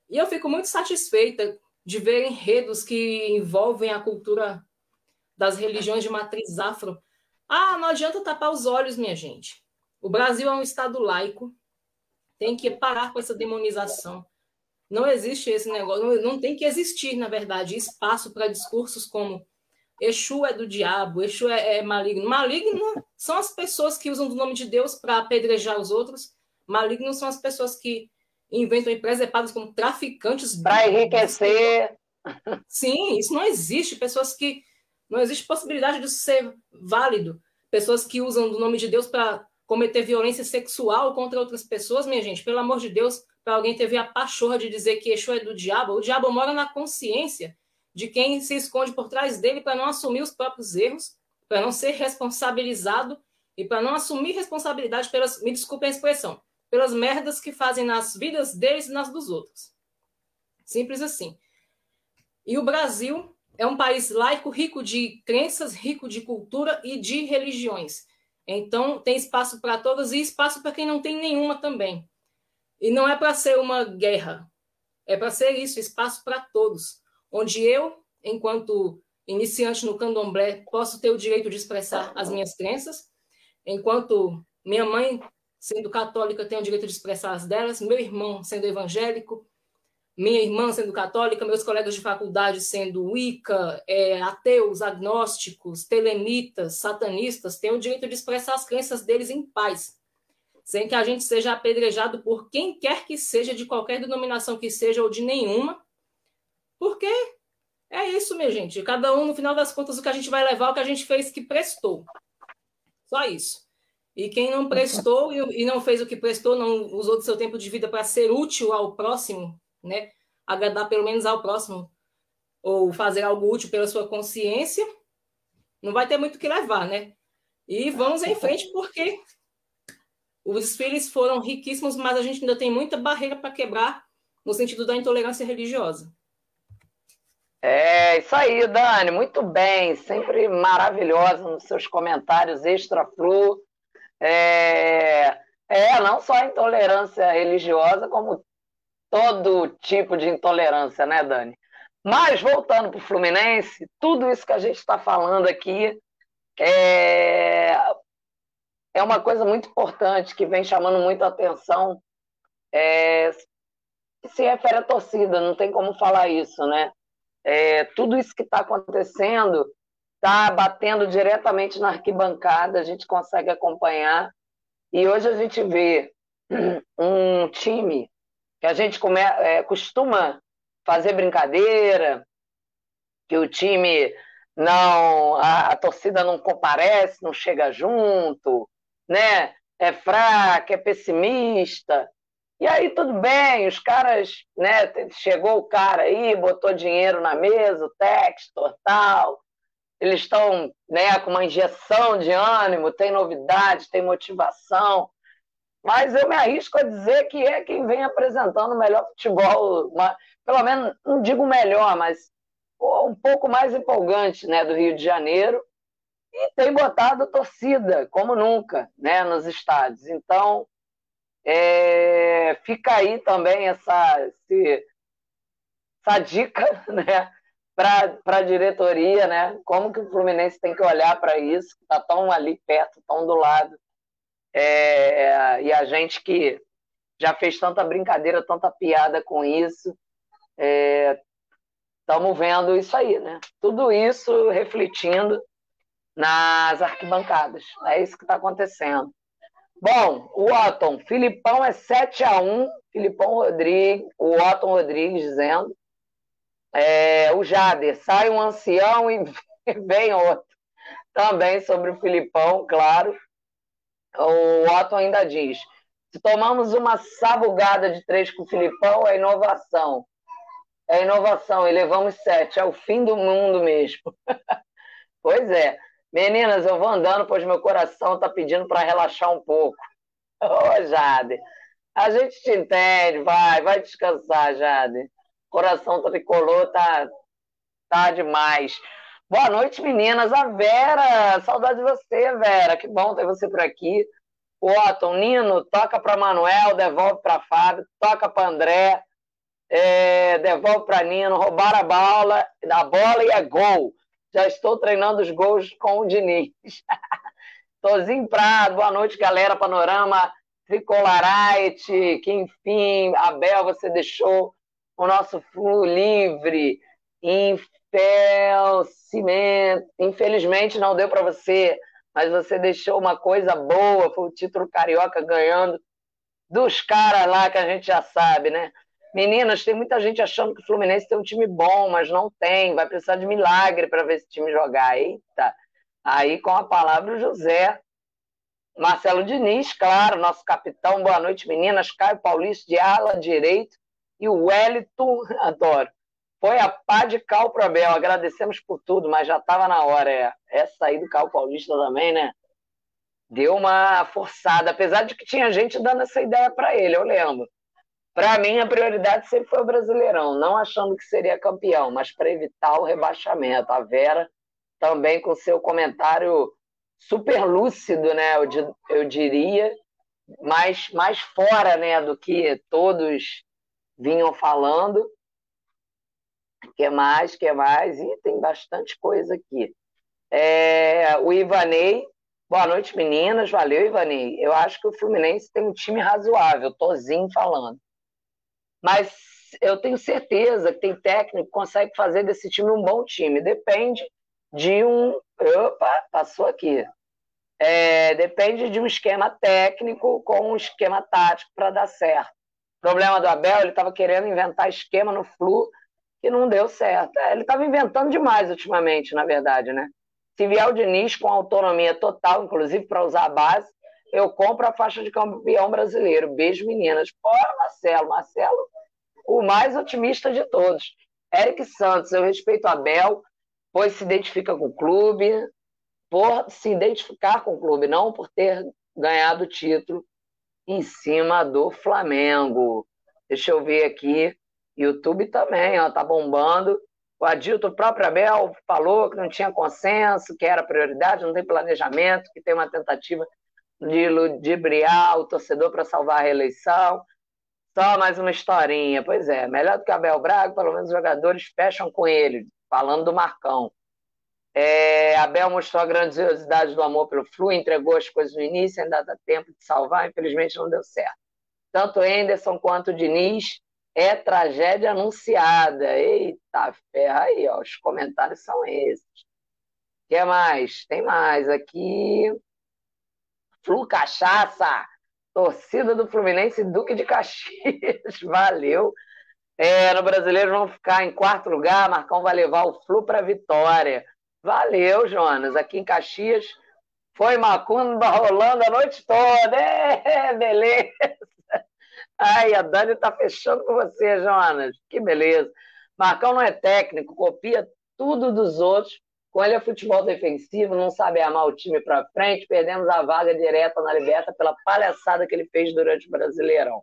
E eu fico muito satisfeita de ver enredos que envolvem a cultura das religiões de matriz afro. Ah, não adianta tapar os olhos, minha gente. O Brasil é um estado laico, tem que parar com essa demonização. Não existe esse negócio, não, tem que existir, na verdade, espaço para discursos como Exu é do diabo, Exu é, é maligno. Maligno são as pessoas que usam o nome de Deus para apedrejar os outros. Maligno são as pessoas que inventam empresas pagas como traficantes. Para enriquecer. Sim, isso não existe. Pessoas que. Não existe possibilidade de ser válido. Pessoas que usam o nome de Deus para cometer violência sexual contra outras pessoas, minha gente, pelo amor de Deus, para alguém ter a pachorra de dizer que Exu é do diabo, o diabo mora na consciência de quem se esconde por trás dele para não assumir os próprios erros, para não ser responsabilizado e para não assumir responsabilidade pelas, me desculpem a expressão, pelas merdas que fazem nas vidas deles e nas dos outros. Simples assim. E o Brasil é um país laico, rico de crenças, rico de cultura e de religiões. Então, tem espaço para todas e espaço para quem não tem nenhuma também. E não é para ser uma guerra, é para ser isso, espaço para todos, onde eu, enquanto iniciante no candomblé, posso ter o direito de expressar as minhas crenças, enquanto minha mãe, sendo católica, tem o direito de expressar as delas, meu irmão, sendo evangélico, minha irmã sendo católica, meus colegas de faculdade sendo Wicca, é, ateus, agnósticos, telemitas, satanistas, têm o direito de expressar as crenças deles em paz, sem que a gente seja apedrejado por quem quer que seja, de qualquer denominação que seja ou de nenhuma, porque é isso, minha gente. Cada um, no final das contas, o que a gente vai levar, é o que a gente fez que prestou. Só isso. E quem não prestou e não fez o que prestou, não usou do seu tempo de vida para ser útil ao próximo, né? Agradar pelo menos ao próximo, ou fazer algo útil pela sua consciência, não vai ter muito que levar, né? E vamos em frente, porque os desfiles foram riquíssimos, mas a gente ainda tem muita barreira para quebrar no sentido da intolerância religiosa. É isso aí, Dani, muito bem, sempre maravilhosa nos seus comentários extra-flu. É, é, não só a intolerância religiosa, como todo tipo de intolerância, né, Dani? Mas, voltando para o Fluminense, tudo isso que a gente está falando aqui é, é uma coisa muito importante que vem chamando muita atenção. É, se refere à torcida, não tem como falar isso, né? É, tudo isso que está acontecendo está batendo diretamente na arquibancada, a gente consegue acompanhar. E hoje a gente vê um time que a gente come, é, costuma fazer brincadeira, que o time não, a, a, torcida não comparece, não chega junto, né? É fraca, é pessimista. E aí tudo bem, os caras, né? Chegou o cara aí, botou dinheiro na mesa, o Textor, tal. Eles estão, né, com uma injeção de ânimo, tem novidade, tem motivação mas eu me arrisco a dizer que é quem vem apresentando o melhor futebol, pelo menos, não digo melhor, mas um pouco mais empolgante né, do Rio de Janeiro, e tem botado torcida, como nunca, né, nos estádios. Então, é, fica aí também essa, esse, essa dica né, para a diretoria, né, como que o Fluminense tem que olhar para isso, que está tão ali perto, tão do lado é, e a gente que já fez tanta brincadeira, tanta piada com isso, estamos é, vendo isso aí, né? Tudo isso refletindo nas arquibancadas. É isso que está acontecendo. Bom, o Otton, Filipão é 7 a 1 Filipão Rodrigues, o Otton Rodrigues dizendo. É, o Jader, sai um ancião e vem outro. Também sobre o Filipão, claro. O Otto ainda diz: se tomamos uma sabugada de três com o Filipão, é inovação. É inovação, e levamos sete. É o fim do mundo mesmo. pois é. Meninas, eu vou andando, pois meu coração está pedindo para relaxar um pouco. Ô, oh, Jade, a gente te entende, vai, vai descansar, Jade. Coração tricolor tá, tá demais. Boa noite, meninas. A Vera, saudade de você, Vera. Que bom ter você por aqui. O Otton, Nino, toca para Manuel, devolve para Fábio, toca para André, é, devolve para Nino, roubar a bola, a bola e é gol. Já estou treinando os gols com o Diniz. Tozinho Prado, boa noite, galera. Panorama Tricolarite, que enfim, Abel, você deixou o nosso flu livre. Enfim, papel, cimento. Infelizmente não deu para você, mas você deixou uma coisa boa, foi o título carioca ganhando dos caras lá que a gente já sabe, né? Meninas, tem muita gente achando que o Fluminense tem um time bom, mas não tem. Vai precisar de milagre para ver esse time jogar. Eita! Aí com a palavra o José. Marcelo Diniz, claro, nosso capitão. Boa noite, meninas. Caio Paulista de ala direito e o Wellington, adoro. Foi a pá de cal pro Abel. Agradecemos por tudo, mas já estava na hora. É. Essa aí do Cal Paulista também, né? Deu uma forçada, apesar de que tinha gente dando essa ideia para ele, eu lembro. Para mim, a prioridade sempre foi o Brasileirão, não achando que seria campeão, mas para evitar o rebaixamento. A Vera também com seu comentário super lúcido, né? Eu, eu diria, mais, mais fora né, do que todos vinham falando. Que mais? que mais? E tem bastante coisa aqui. É, o Ivanei. Boa noite, meninas. Valeu, Ivanei. Eu acho que o Fluminense tem um time razoável, Tozinho falando. Mas eu tenho certeza que tem técnico que consegue fazer desse time um bom time. Depende de um. Opa, passou aqui. É, depende de um esquema técnico com um esquema tático para dar certo. O problema do Abel, ele estava querendo inventar esquema no Flu que não deu certo. É, ele estava inventando demais ultimamente, na verdade, né? Se vier o Diniz com autonomia total, inclusive para usar a base, eu compro a faixa de campeão brasileiro. Beijo, meninas. Fora Marcelo. Marcelo, o mais otimista de todos. Eric Santos, eu respeito o Abel, pois se identifica com o clube, por se identificar com o clube, não por ter ganhado o título em cima do Flamengo. Deixa eu ver aqui. YouTube também, ó, tá bombando. O Adilto, o próprio Abel, falou que não tinha consenso, que era prioridade, não tem planejamento, que tem uma tentativa de ludibriar o torcedor para salvar a reeleição. Só mais uma historinha. Pois é, melhor do que Abel Braga, pelo menos os jogadores fecham com ele, falando do Marcão. É, Abel mostrou a grandiosidade do amor pelo Flu, entregou as coisas no início, ainda dá tempo de salvar, infelizmente não deu certo. Tanto Anderson quanto o Diniz é tragédia anunciada. Eita ferra aí, ó, os comentários são esses. O que mais? Tem mais aqui. Flu Cachaça, torcida do Fluminense Duque de Caxias, valeu. É, no Brasileiro vão ficar em quarto lugar, Marcão vai levar o Flu para vitória. Valeu, Jonas. Aqui em Caxias foi macumba rolando a noite toda. É, beleza. Ai, a Dani tá fechando com você, Jonas. Que beleza. Marcão não é técnico, copia tudo dos outros. Com ele é futebol defensivo, não sabe amar o time para frente. Perdemos a vaga direta na Liberta pela palhaçada que ele fez durante o Brasileirão.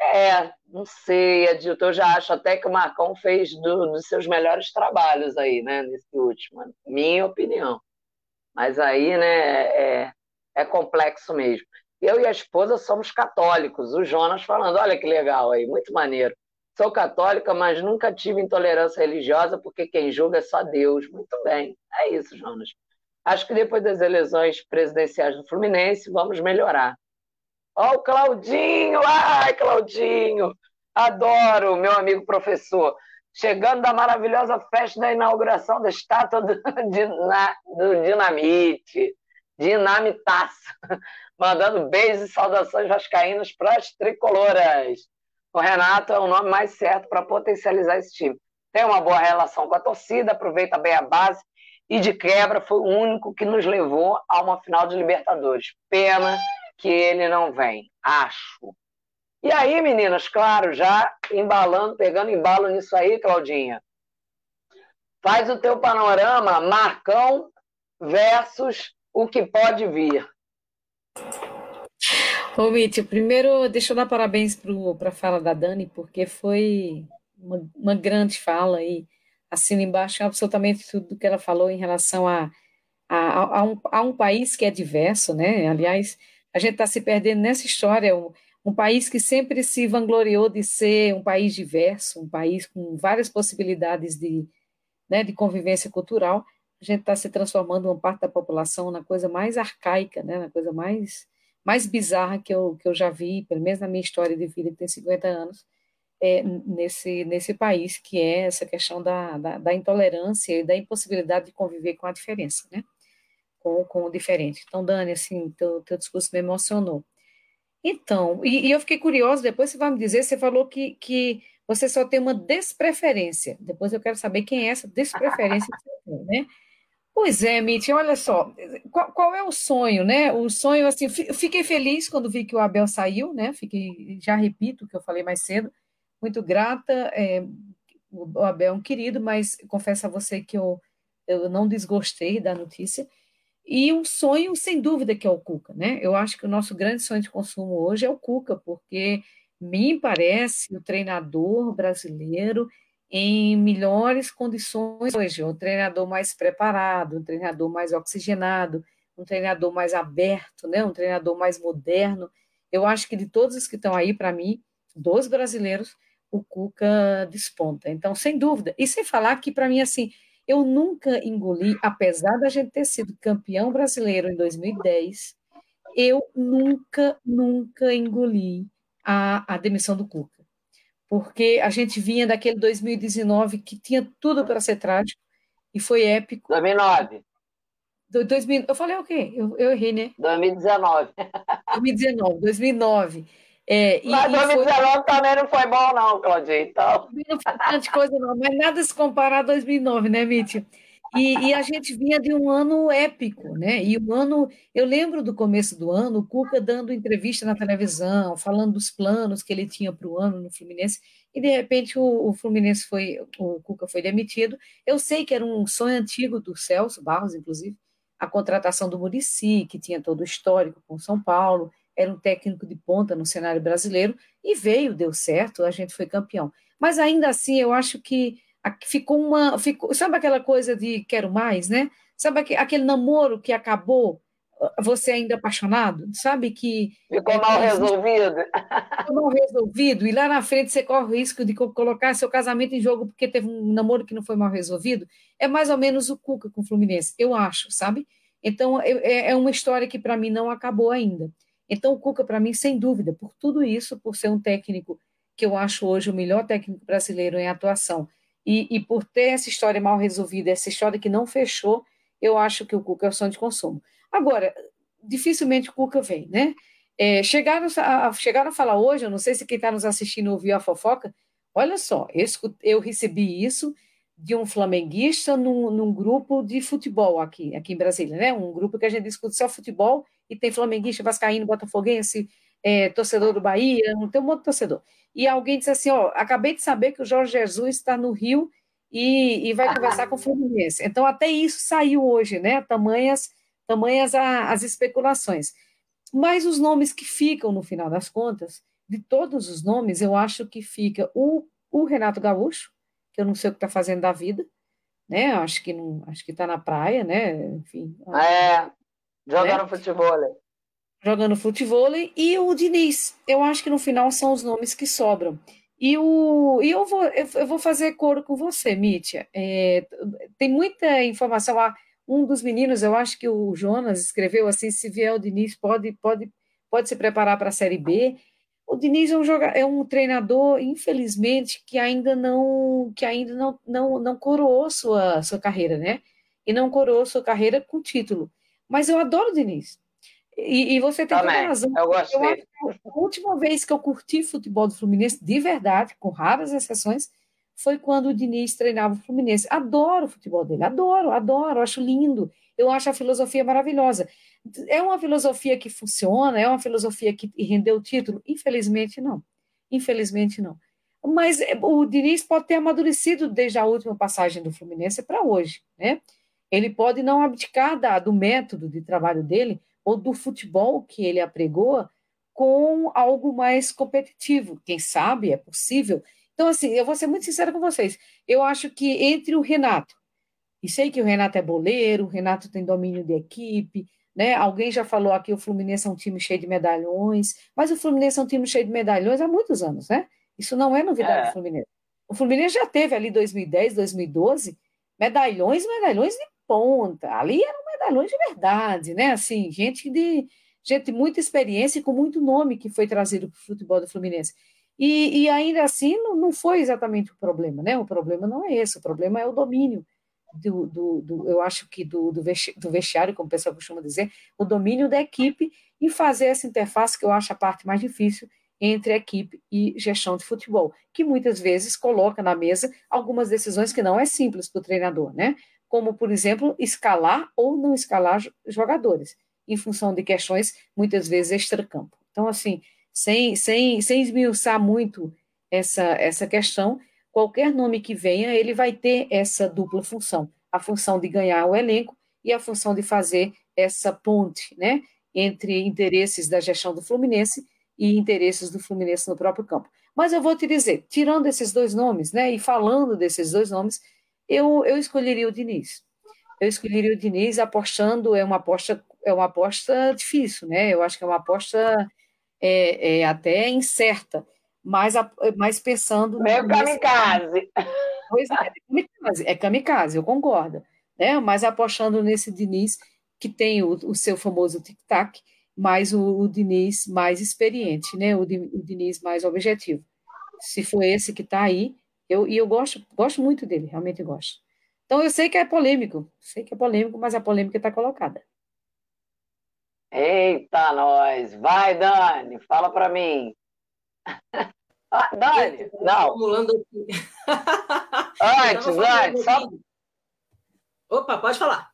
É, não sei, Adilton, eu já acho até que o Marcão fez do, dos seus melhores trabalhos aí, né, nesse último, minha opinião. Mas aí, né, é, é complexo mesmo. Eu e a esposa somos católicos, o Jonas falando, olha que legal aí, muito maneiro. Sou católica, mas nunca tive intolerância religiosa, porque quem julga é só Deus. Muito bem, é isso, Jonas. Acho que depois das eleições presidenciais do Fluminense, vamos melhorar. Ó, o Claudinho! Ai, Claudinho! Adoro, meu amigo professor. Chegando da maravilhosa festa da inauguração da estátua do, do Dinamite. Dinamitaça. Mandando beijos e saudações vascaínas para as tricoloras. O Renato é o nome mais certo para potencializar esse time. Tem uma boa relação com a torcida, aproveita bem a base e de quebra foi o único que nos levou a uma final de Libertadores. Pena que ele não vem, acho. E aí, meninas, claro, já embalando, pegando embalo nisso aí, Claudinha. Faz o teu panorama, Marcão versus o que pode vir. Ô, Mitch, primeiro deixa eu dar parabéns para a fala da Dani, porque foi uma, uma grande fala e assina embaixo absolutamente tudo que ela falou em relação a, a, a, um, a um país que é diverso, né? Aliás, a gente está se perdendo nessa história. Um, um país que sempre se vangloriou de ser um país diverso, um país com várias possibilidades de, né, de convivência cultural, a gente está se transformando uma parte da população na coisa mais arcaica, né, na coisa mais, mais bizarra que eu, que eu já vi, pelo menos na minha história de vida, que tem 50 anos, é, nesse, nesse país, que é essa questão da, da, da intolerância e da impossibilidade de conviver com a diferença, né? com, com o diferente. Então, Dani, assim, teu, teu discurso me emocionou. Então, e, e, eu fiquei curiosa, depois você vai me dizer, você falou que, que você só tem uma despreferência. Depois eu quero saber quem é essa despreferência que você tem, né? Pois é, Mitch, olha só, qual, qual, é o sonho, né? O sonho, assim, fiquei feliz quando vi que o Abel saiu, né? Fiquei, já repito o que eu falei mais cedo, muito grata. É, o Abel é um querido, mas confesso a você que eu, eu não desgostei da notícia. E um sonho, sem dúvida, que é o Cuca, né? Eu acho que o nosso grande sonho de consumo hoje é o Cuca, porque me parece o treinador brasileiro em melhores condições hoje, um treinador mais preparado, um treinador mais oxigenado, um treinador mais aberto, né? um treinador mais moderno. Eu acho que de todos os que estão aí, para mim, dos brasileiros, o Cuca desponta. Então, sem dúvida. E sem falar que, para mim, assim, eu nunca engoli, apesar da gente ter sido campeão brasileiro em 2010, eu nunca, nunca engoli a, a demissão do Cuca. Porque a gente vinha daquele 2019 que tinha tudo para ser trágico e foi épico. 2009. Do, 2000, eu falei o quê? Eu, eu errei, né? 2019. 2019, 2009. É, mas e, 2019 foi... também não foi bom, não, Claudinha. Então... Não foi tanta coisa, não, mas nada se comparar a 2009, né, Mitch? E, e, a gente vinha de um ano épico, né? E um ano, eu lembro do começo do ano, o Cuca dando entrevista na televisão, falando dos planos que ele tinha para o ano no Fluminense, e de repente o, o, Fluminense foi, o Cuca foi demitido. Eu sei que era um sonho antigo do Celso Barros, inclusive, a contratação do Murici, que tinha todo o histórico com São Paulo, era um técnico de ponta no cenário brasileiro, e veio, deu certo, a gente foi campeão. Mas ainda assim, eu acho que ficou uma. Ficou, sabe aquela coisa de quero mais, né? Sabe aquele namoro que acabou, você ainda apaixonado? Sabe que. Ficou mal resolvido. Ficou mal resolvido, e lá na frente você corre o risco de colocar seu casamento em jogo porque teve um namoro que não foi mal resolvido. É mais ou menos o Cuca com o Fluminense, eu acho, sabe? Então, é, é uma história que para mim não acabou ainda. Então, o Cuca, para mim, sem dúvida, por tudo isso, por ser um técnico que eu acho hoje o melhor técnico brasileiro em atuação, e, e por ter essa história mal resolvida, essa história que não fechou, eu acho que o Cuca é o sonho de consumo. Agora, dificilmente o Cuca vem, né? É, chegaram, a, chegaram a falar hoje, eu não sei se quem está nos assistindo ouviu a fofoca, olha só, eu, eu recebi isso de um flamenguista num, num, grupo de futebol aqui, aqui em Brasília, né? Um grupo que a gente discute só futebol e tem flamenguista, vascaíno, botafoguense, é, torcedor do Bahia, tem um monte de torcedor. E alguém disse assim, ó, acabei de saber que o Jorge Jesus está no Rio e, e vai conversar com o Fluminense. Então, até isso saiu hoje, né? Tamanhas, tamanhas a, as especulações. Mas os nomes que ficam, no final das contas, de todos os nomes, eu acho que fica o, o Renato Gaúcho, que eu não sei o que está fazendo da vida, né? Acho que não, acho que está na praia, né? Enfim. É, jogando né? futebol. Jogando futebol e o Diniz. Eu acho que no final são os nomes que sobram. E, o, e eu, vou, eu vou fazer coro com você, Mítia. É, tem muita informação lá. Um dos meninos, eu acho que o Jonas escreveu assim: se vier o Diniz, pode, pode, pode se preparar para a Série B. O Diniz é um, jogador, é um treinador, infelizmente, que ainda não que ainda não, não, não coroou sua, sua carreira, né? E não coroou sua carreira com título. Mas eu adoro o Diniz. E, e você tem Também, toda razão. Eu gostei. Eu a última vez que eu curti futebol do Fluminense, de verdade, com raras exceções, foi quando o Diniz treinava o Fluminense. Adoro o futebol dele, adoro, adoro, acho lindo. Eu acho a filosofia maravilhosa. É uma filosofia que funciona? É uma filosofia que rendeu o título? Infelizmente, não. Infelizmente, não. Mas é, o Diniz pode ter amadurecido desde a última passagem do Fluminense para hoje. Né? Ele pode não abdicar da, do método de trabalho dele ou do futebol que ele apregoa com algo mais competitivo. Quem sabe é possível. Então, assim, eu vou ser muito sincera com vocês. Eu acho que entre o Renato, e sei que o Renato é boleiro, o Renato tem domínio de equipe, né? Alguém já falou aqui o Fluminense é um time cheio de medalhões, mas o Fluminense é um time cheio de medalhões há muitos anos, né? Isso não é novidade é. do Fluminense. O Fluminense já teve ali 2010, 2012, medalhões, medalhões de ponta. Ali eram medalhões de verdade, né? Assim, gente de gente muita experiência e com muito nome que foi trazido para o futebol do Fluminense. E, e ainda assim não, não, foi exatamente o problema, né? O problema não é esse, o problema é o domínio do, do, do, eu acho que do, do, vestiário, como o pessoal costuma dizer, o domínio da equipe e fazer essa interface que eu acho a parte mais difícil entre equipe e gestão de futebol, que muitas vezes coloca na mesa algumas decisões que não é simples para o treinador, né? Como, por exemplo, escalar ou não escalar jogadores, em função de questões muitas vezes extracampo. Então, assim, sem, sem, sem esmiuçar muito essa, essa questão, qualquer nome que venha, ele vai ter essa dupla função, a função de ganhar o elenco e a função de fazer essa ponte, né, entre interesses da gestão do Fluminense e interesses do Fluminense no próprio campo. Mas eu vou te dizer, tirando esses dois nomes, né, e falando desses dois nomes, eu, eu escolheria o Diniz. Eu escolheria o Diniz apostando, é uma aposta é uma aposta difícil, né? Eu acho que é uma aposta é, é até incerta, mas, mas pensando. Meio kamikaze. Pois é, é kamikaze, é kamikaze, eu concordo. Né? Mas apostando nesse Diniz, que tem o, o seu famoso tic-tac, mas o, o, Diniz mais experiente, né? O, o Diniz mais objetivo. Se for esse que está aí, eu, e eu gosto, gosto muito dele, realmente gosto. Então eu sei que é polêmico, sei que é polêmico, mas a polêmica está colocada. Eita, nós! Vai, Dani, fala para mim. Ah, Dani, não. antes, antes, só... Opa, pode falar.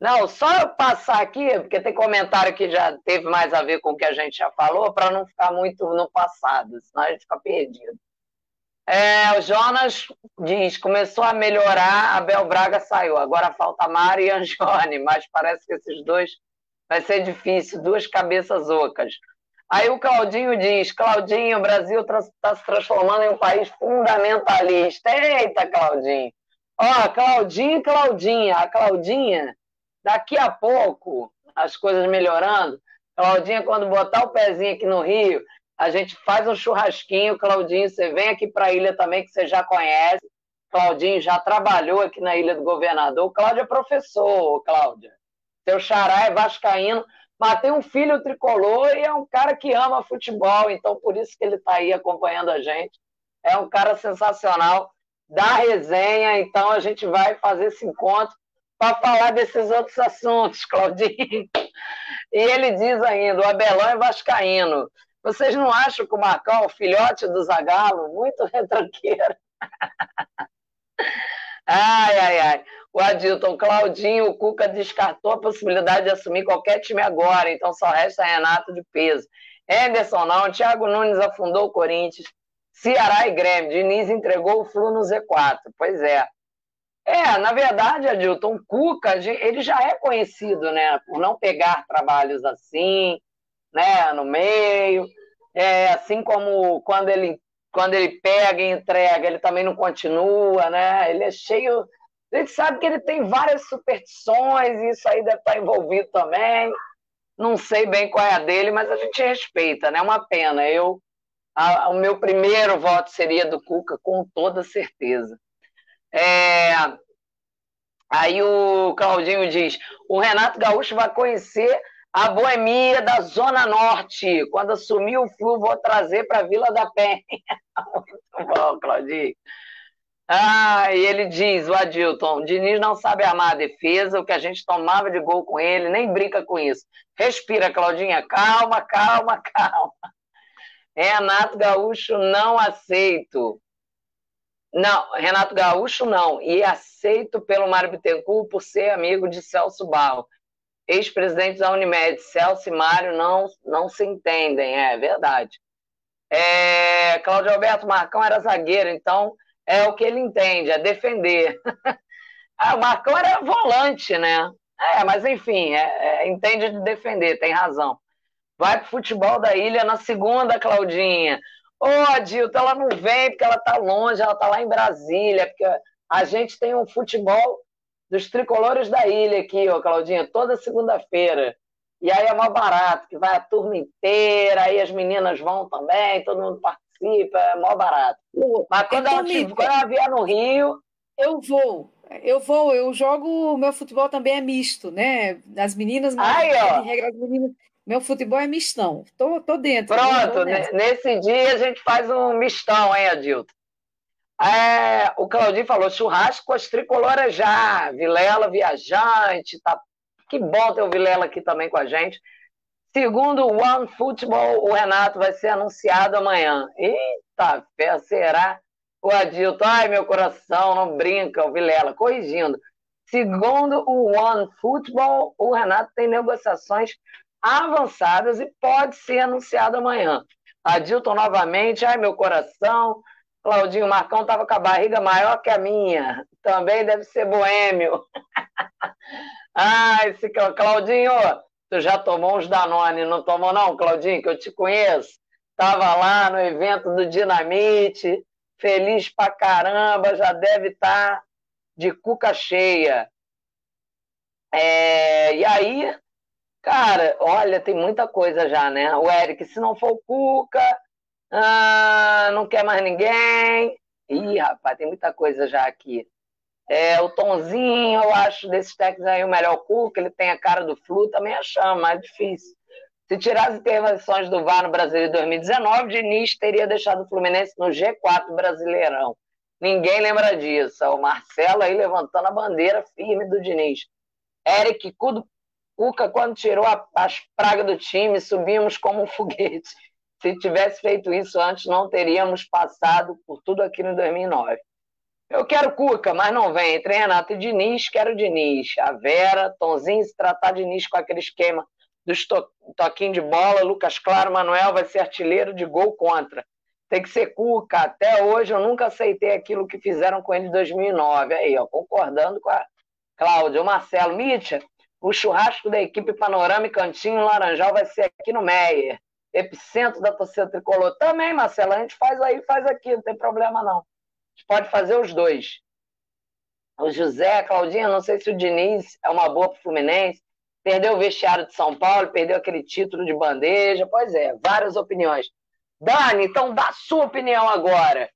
Não, só passar aqui, porque tem comentário que já teve mais a ver com o que a gente já falou, para não ficar muito no passado, senão a gente fica perdido. É, o Jonas diz: começou a melhorar, Abel Braga saiu. Agora falta Mari e Anjone, mas parece que esses dois vai ser difícil, duas cabeças ocas. Aí o Claudinho diz: Claudinho, o Brasil está se transformando em um país fundamentalista. Eita, Claudinho! Ó, Claudinho e Claudinha. A Claudinha, daqui a pouco, as coisas melhorando. Claudinha, quando botar o pezinho aqui no Rio, a gente faz um churrasquinho, Claudinho, você vem aqui para a ilha também, que você já conhece. Claudinho já trabalhou aqui na Ilha do Governador. O Cláudio é professor, Cláudia. Seu xará é vascaíno, mas tem um filho tricolor e é um cara que ama futebol, então por isso que ele está aí acompanhando a gente. É um cara sensacional da resenha, então a gente vai fazer esse encontro para falar desses outros assuntos, Claudinho. E ele diz ainda, o Abelão é vascaíno. Vocês não acham que o Marcão, o filhote do Zagalo, muito retranqueiro? ai, ai, ai. O Adilton, Claudinho, o Cuca descartou a possibilidade de assumir qualquer time agora, então só resta Renato de peso. Anderson não, Thiago Nunes afundou o Corinthians, Ceará e Grêmio, Diniz entregou o Flu no Z4. Pois é. É, na verdade, Adilton, o Cuca, ele já é conhecido, né, por não pegar trabalhos assim, né, no meio. É, assim como quando ele, quando ele pega e entrega, ele também não continua, né? Ele é cheio. A gente sabe que ele tem várias superstições, e isso aí deve estar envolvido também. Não sei bem qual é a dele, mas a gente respeita, né? Uma pena. Eu, a, o meu primeiro voto seria do Cuca, com toda certeza. É, aí o Claudinho diz: o Renato Gaúcho vai conhecer a boemia da Zona Norte. Quando assumir o Flu, vou trazer para a Vila da Penha. Muito bom, Claudinho. Ah, e ele diz, o Adilton, Diniz não sabe armar a defesa, o que a gente tomava de gol com ele, nem brinca com isso. Respira, Claudinha, calma, calma, calma. Renato Gaúcho não aceito. Não, Renato Gaúcho não. E aceito pelo Mário Bittencourt por ser amigo de Celso Barro ex-presidentes da Unimed, Celso e Mário, não, não se entendem, é verdade. É, Cláudio Alberto Marcão era zagueiro, então é o que ele entende, é defender. ah, o Marcão era volante, né? É, mas enfim, é, é, entende de defender, tem razão. Vai pro futebol da ilha na segunda, Claudinha. Ô, oh, Dilton, ela não vem porque ela tá longe, ela tá lá em Brasília, porque a gente tem um futebol dos tricolores da ilha aqui, ó, Claudinha, toda segunda-feira. E aí é mó barato, que vai a turma inteira, aí as meninas vão também, todo mundo participa, é mó barato. Mas quando, ela, tiver, quando ela vier no Rio. Eu vou, eu vou, eu jogo, o meu futebol também é misto, né? As meninas, aí, ó. regra, as meninas, meu futebol é mistão. Tô, tô dentro. Pronto, nesse dia a gente faz um mistão, hein, Adilton? É, o Claudinho falou churrasco as tricoloras já, Vilela viajante, tá? Que bom ter o Vilela aqui também com a gente. Segundo o One Football, o Renato vai ser anunciado amanhã. Eita, fé, será? O Adilton, ai meu coração, não brinca, o Vilela, corrigindo. Segundo o One Football, o Renato tem negociações avançadas e pode ser anunciado amanhã. Adilton novamente, ai meu coração, Claudinho Marcão estava com a barriga maior que a minha. Também deve ser boêmio. ah, esse Claudinho, tu já tomou uns Danone, não tomou não, Claudinho, que eu te conheço? Estava lá no evento do Dinamite, feliz pra caramba, já deve estar tá de cuca cheia. É, E aí, cara, olha, tem muita coisa já, né? O Eric, se não for o Cuca, ah, não quer mais ninguém. Ih, rapaz, tem muita coisa já aqui. É, o Tonzinho, eu acho desses técnicos aí o melhor Cuca, ele tem a cara do Flu, também achamos, mais difícil. Se tirar as intervenções do VAR no Brasil em 2019, Diniz teria deixado o Fluminense no G4 Brasileirão. Ninguém lembra disso. O Marcelo aí levantando a bandeira firme do Diniz. Eric Cuca, quando tirou a, as pragas do time, subimos como um foguete. Se tivesse feito isso antes, não teríamos passado por tudo aquilo em 2009. Eu quero Cuca, mas não vem. Entre Renato e Diniz, quero Diniz. A Vera, Tonzinho, se tratar Diniz com aquele esquema dos to toquinhos de bola, Lucas Claro, Manuel vai ser artilheiro de gol contra tem que ser Cuca. Até hoje eu nunca aceitei aquilo que fizeram com ele em 2009. Aí, ó, concordando com a Cláudia. O Marcelo Mitcha, o churrasco da equipe Panorâmica Cantinho Laranjal vai ser aqui no Meier, epicentro da torcida tricolor. Também, Marcelo, a gente faz aí, faz aqui, não tem problema não. A gente pode fazer os dois. O José, a Claudinha, não sei se o Diniz é uma boa para o Fluminense. Perdeu o vestiário de São Paulo, perdeu aquele título de bandeja. Pois é, várias opiniões. Dani, então dá sua opinião agora.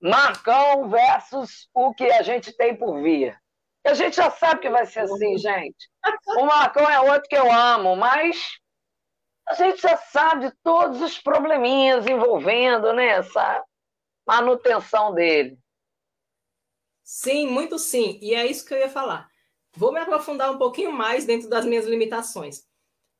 Marcão versus o que a gente tem por vir. A gente já sabe que vai ser assim, gente. O Marcão é outro que eu amo, mas a gente já sabe de todos os probleminhas envolvendo né, essa manutenção dele. Sim, muito sim. E é isso que eu ia falar. Vou me aprofundar um pouquinho mais dentro das minhas limitações.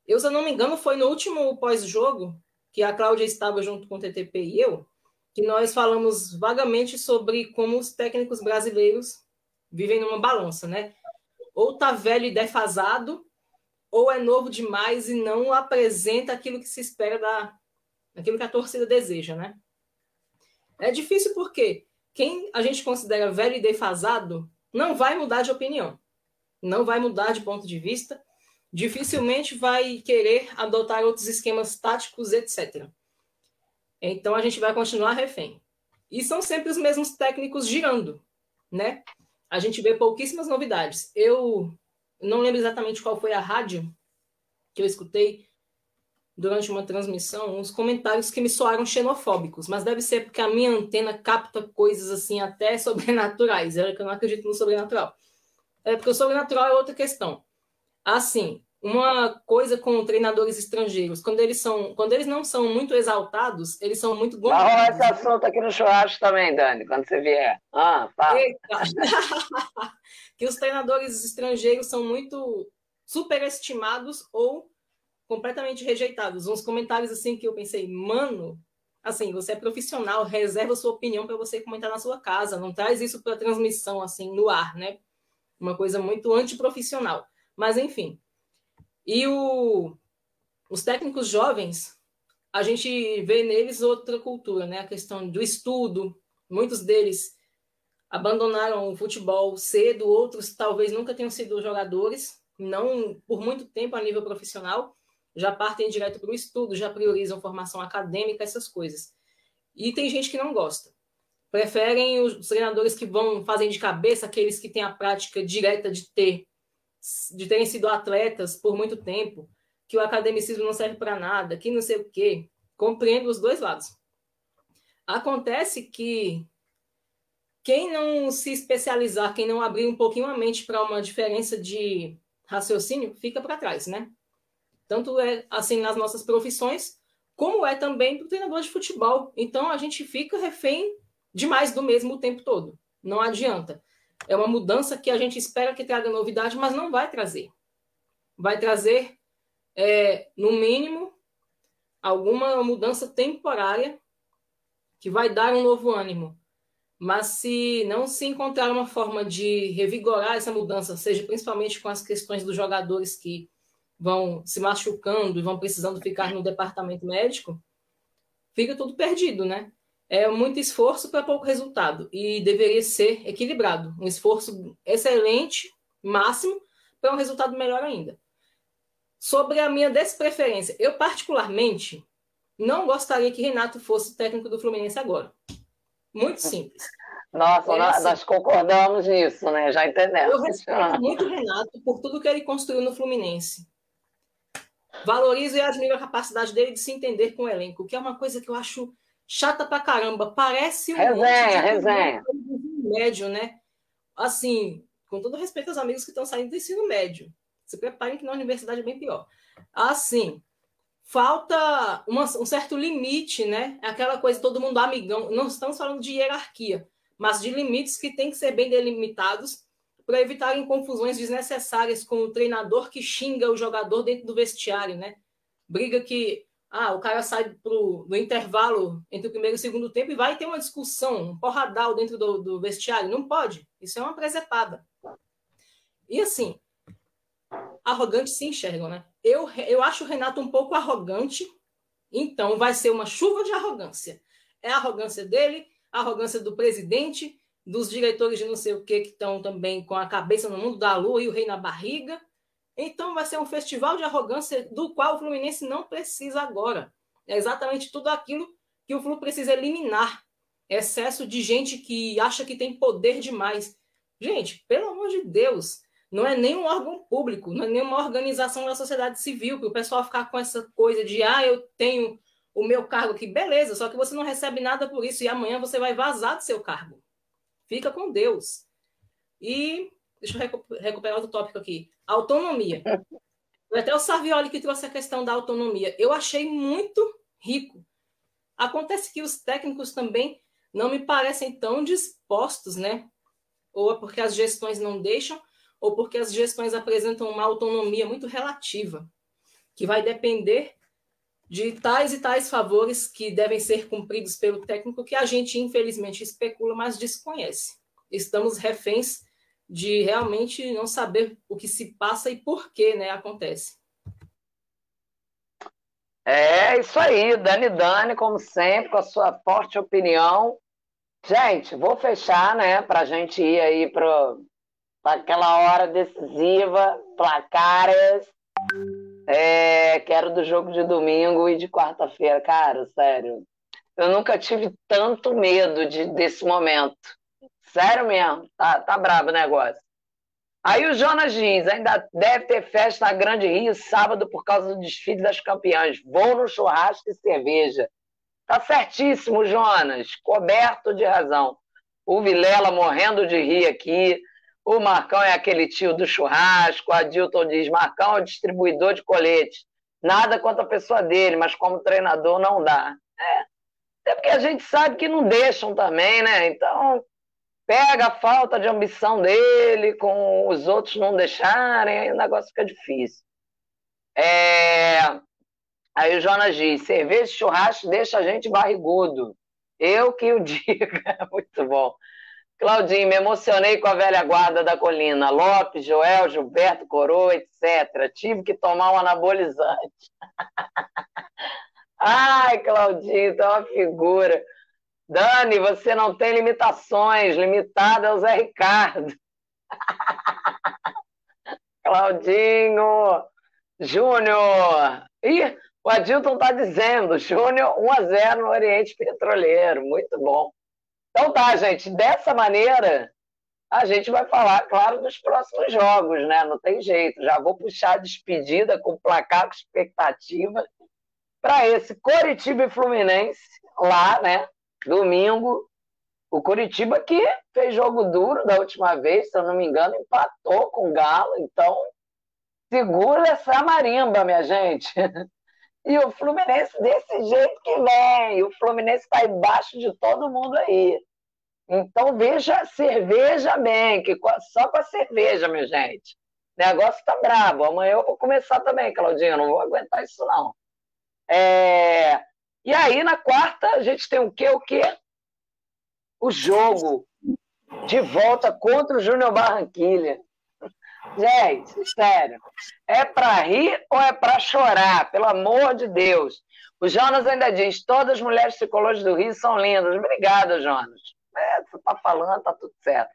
Eu, se eu não me engano, foi no último pós-jogo que a Cláudia estava junto com o TTP e eu, que nós falamos vagamente sobre como os técnicos brasileiros vivem numa balança, né? Ou tá velho e defasado, ou é novo demais e não apresenta aquilo que se espera da aquilo que a torcida deseja, né? É difícil porque quem a gente considera velho e defasado não vai mudar de opinião, não vai mudar de ponto de vista, dificilmente vai querer adotar outros esquemas táticos, etc. Então a gente vai continuar refém. E são sempre os mesmos técnicos girando, né? A gente vê pouquíssimas novidades. Eu não lembro exatamente qual foi a rádio que eu escutei durante uma transmissão, uns comentários que me soaram xenofóbicos, mas deve ser porque a minha antena capta coisas assim até sobrenaturais. É que eu não acredito no sobrenatural. É porque o sobrenatural é outra questão. Assim, uma coisa com treinadores estrangeiros, quando eles são, quando eles não são muito exaltados, eles são muito bons. Vai esse assunto aqui no churrasco também, Dani, quando você vier. Ah, fala. que os treinadores estrangeiros são muito superestimados ou completamente rejeitados. Uns comentários assim que eu pensei, mano, assim, você é profissional, reserva sua opinião para você comentar na sua casa, não traz isso para transmissão assim no ar, né? Uma coisa muito antiprofissional. Mas, enfim. E o, os técnicos jovens, a gente vê neles outra cultura, né? A questão do estudo. Muitos deles abandonaram o futebol cedo, outros talvez nunca tenham sido jogadores, não por muito tempo a nível profissional, já partem direto para o estudo, já priorizam formação acadêmica, essas coisas. E tem gente que não gosta. Preferem os treinadores que vão fazem de cabeça aqueles que têm a prática direta de ter de terem sido atletas por muito tempo, que o academicismo não serve para nada, que não sei o quê. Compreendo os dois lados. Acontece que quem não se especializar, quem não abrir um pouquinho a mente para uma diferença de raciocínio, fica para trás, né? Tanto é assim nas nossas profissões, como é também para o treinador de futebol. Então a gente fica refém demais do mesmo o tempo todo. Não adianta. É uma mudança que a gente espera que traga novidade, mas não vai trazer. Vai trazer, é, no mínimo, alguma mudança temporária que vai dar um novo ânimo. Mas se não se encontrar uma forma de revigorar essa mudança, seja principalmente com as questões dos jogadores que vão se machucando e vão precisando ficar no departamento médico, fica tudo perdido, né? é muito esforço para pouco resultado e deveria ser equilibrado, um esforço excelente, máximo, para um resultado melhor ainda. Sobre a minha despreferência, eu particularmente não gostaria que Renato fosse técnico do Fluminense agora. Muito simples. Nossa, nós, nós concordamos nisso, né? Já entendemos. Eu respeito muito o Renato por tudo que ele construiu no Fluminense. Valorizo e admiro a capacidade dele de se entender com o elenco, que é uma coisa que eu acho chata pra caramba. Parece um resenha, resenha. médio, né? Assim, com todo respeito aos amigos que estão saindo do ensino médio. Se preparem que na universidade é bem pior. Assim, falta uma, um certo limite, né? É aquela coisa, todo mundo amigão. Não estamos falando de hierarquia, mas de limites que têm que ser bem delimitados para evitarem confusões desnecessárias com o treinador que xinga o jogador dentro do vestiário, né? Briga que ah, o cara sai pro, no intervalo entre o primeiro e o segundo tempo e vai ter uma discussão, um porradal dentro do, do vestiário. Não pode. Isso é uma presepada. E assim, arrogantes se enxergam, né? Eu, eu acho o Renato um pouco arrogante, então vai ser uma chuva de arrogância. É a arrogância dele, a arrogância do presidente, dos diretores de não sei o que que estão também com a cabeça no mundo da lua e o rei na barriga. Então vai ser um festival de arrogância do qual o Fluminense não precisa agora. É exatamente tudo aquilo que o Flu precisa eliminar. Excesso de gente que acha que tem poder demais. Gente, pelo amor de Deus, não é nem um órgão público, não é nem uma organização da sociedade civil, que o pessoal ficar com essa coisa de ah, eu tenho o meu cargo aqui, beleza, só que você não recebe nada por isso e amanhã você vai vazar do seu cargo. Fica com Deus. E deixa eu recuperar outro tópico aqui. Autonomia. Foi até o Savioli que trouxe a questão da autonomia. Eu achei muito rico. Acontece que os técnicos também não me parecem tão dispostos, né? Ou é porque as gestões não deixam, ou porque as gestões apresentam uma autonomia muito relativa, que vai depender de tais e tais favores que devem ser cumpridos pelo técnico que a gente infelizmente especula, mas desconhece. Estamos reféns de realmente não saber o que se passa e por que né, acontece. É isso aí, Dani Dani, como sempre, com a sua forte opinião. Gente, vou fechar, né, para a gente ir aí para aquela hora decisiva, placares. É, quero do jogo de domingo e de quarta-feira. Cara, sério. Eu nunca tive tanto medo de, desse momento. Sério mesmo. Tá, tá brabo o negócio. Aí o Jonas diz: ainda deve ter festa na Grande Rio sábado por causa do desfile das campeãs. Vou no churrasco e cerveja. Tá certíssimo, Jonas. Coberto de razão. O Vilela morrendo de rir aqui. O Marcão é aquele tio do churrasco. A Dilton diz: Marcão é o distribuidor de colete. Nada contra a pessoa dele, mas como treinador não dá. É. Até porque a gente sabe que não deixam também, né? Então, pega a falta de ambição dele com os outros não deixarem, aí o negócio fica difícil. É... Aí o Jonas diz: cerveja e churrasco deixa a gente barrigudo. Eu que o diga. Muito bom. Claudinho, me emocionei com a velha guarda da colina. Lopes, Joel, Gilberto, Coroa, etc. Tive que tomar um anabolizante. Ai, Claudinho, tá uma figura. Dani, você não tem limitações. Limitado é o Zé Ricardo. Claudinho. Júnior. Ih, o Adilton está dizendo. Júnior, 1 a 0 no Oriente Petroleiro. Muito bom. Então tá, gente, dessa maneira a gente vai falar, claro, dos próximos jogos, né? Não tem jeito. Já vou puxar a despedida com placar com expectativa para esse Coritiba e Fluminense lá, né? Domingo. O Curitiba que fez jogo duro da última vez, se eu não me engano, empatou com o Galo. Então, segura essa marimba, minha gente. E o Fluminense desse jeito que vem. O Fluminense está embaixo de todo mundo aí. Então veja, cerveja bem, que só com a cerveja, minha gente. O negócio tá brabo. Amanhã eu vou começar também, Claudinha. Não vou aguentar isso, não. É... E aí, na quarta, a gente tem o quê? O quê? O jogo de volta contra o Júnior Barranquilha. Gente, sério. É para rir ou é para chorar? Pelo amor de Deus. O Jonas ainda diz: todas as mulheres tricolores do Rio são lindas. Obrigada, Jonas. É, você está falando, tá tudo certo.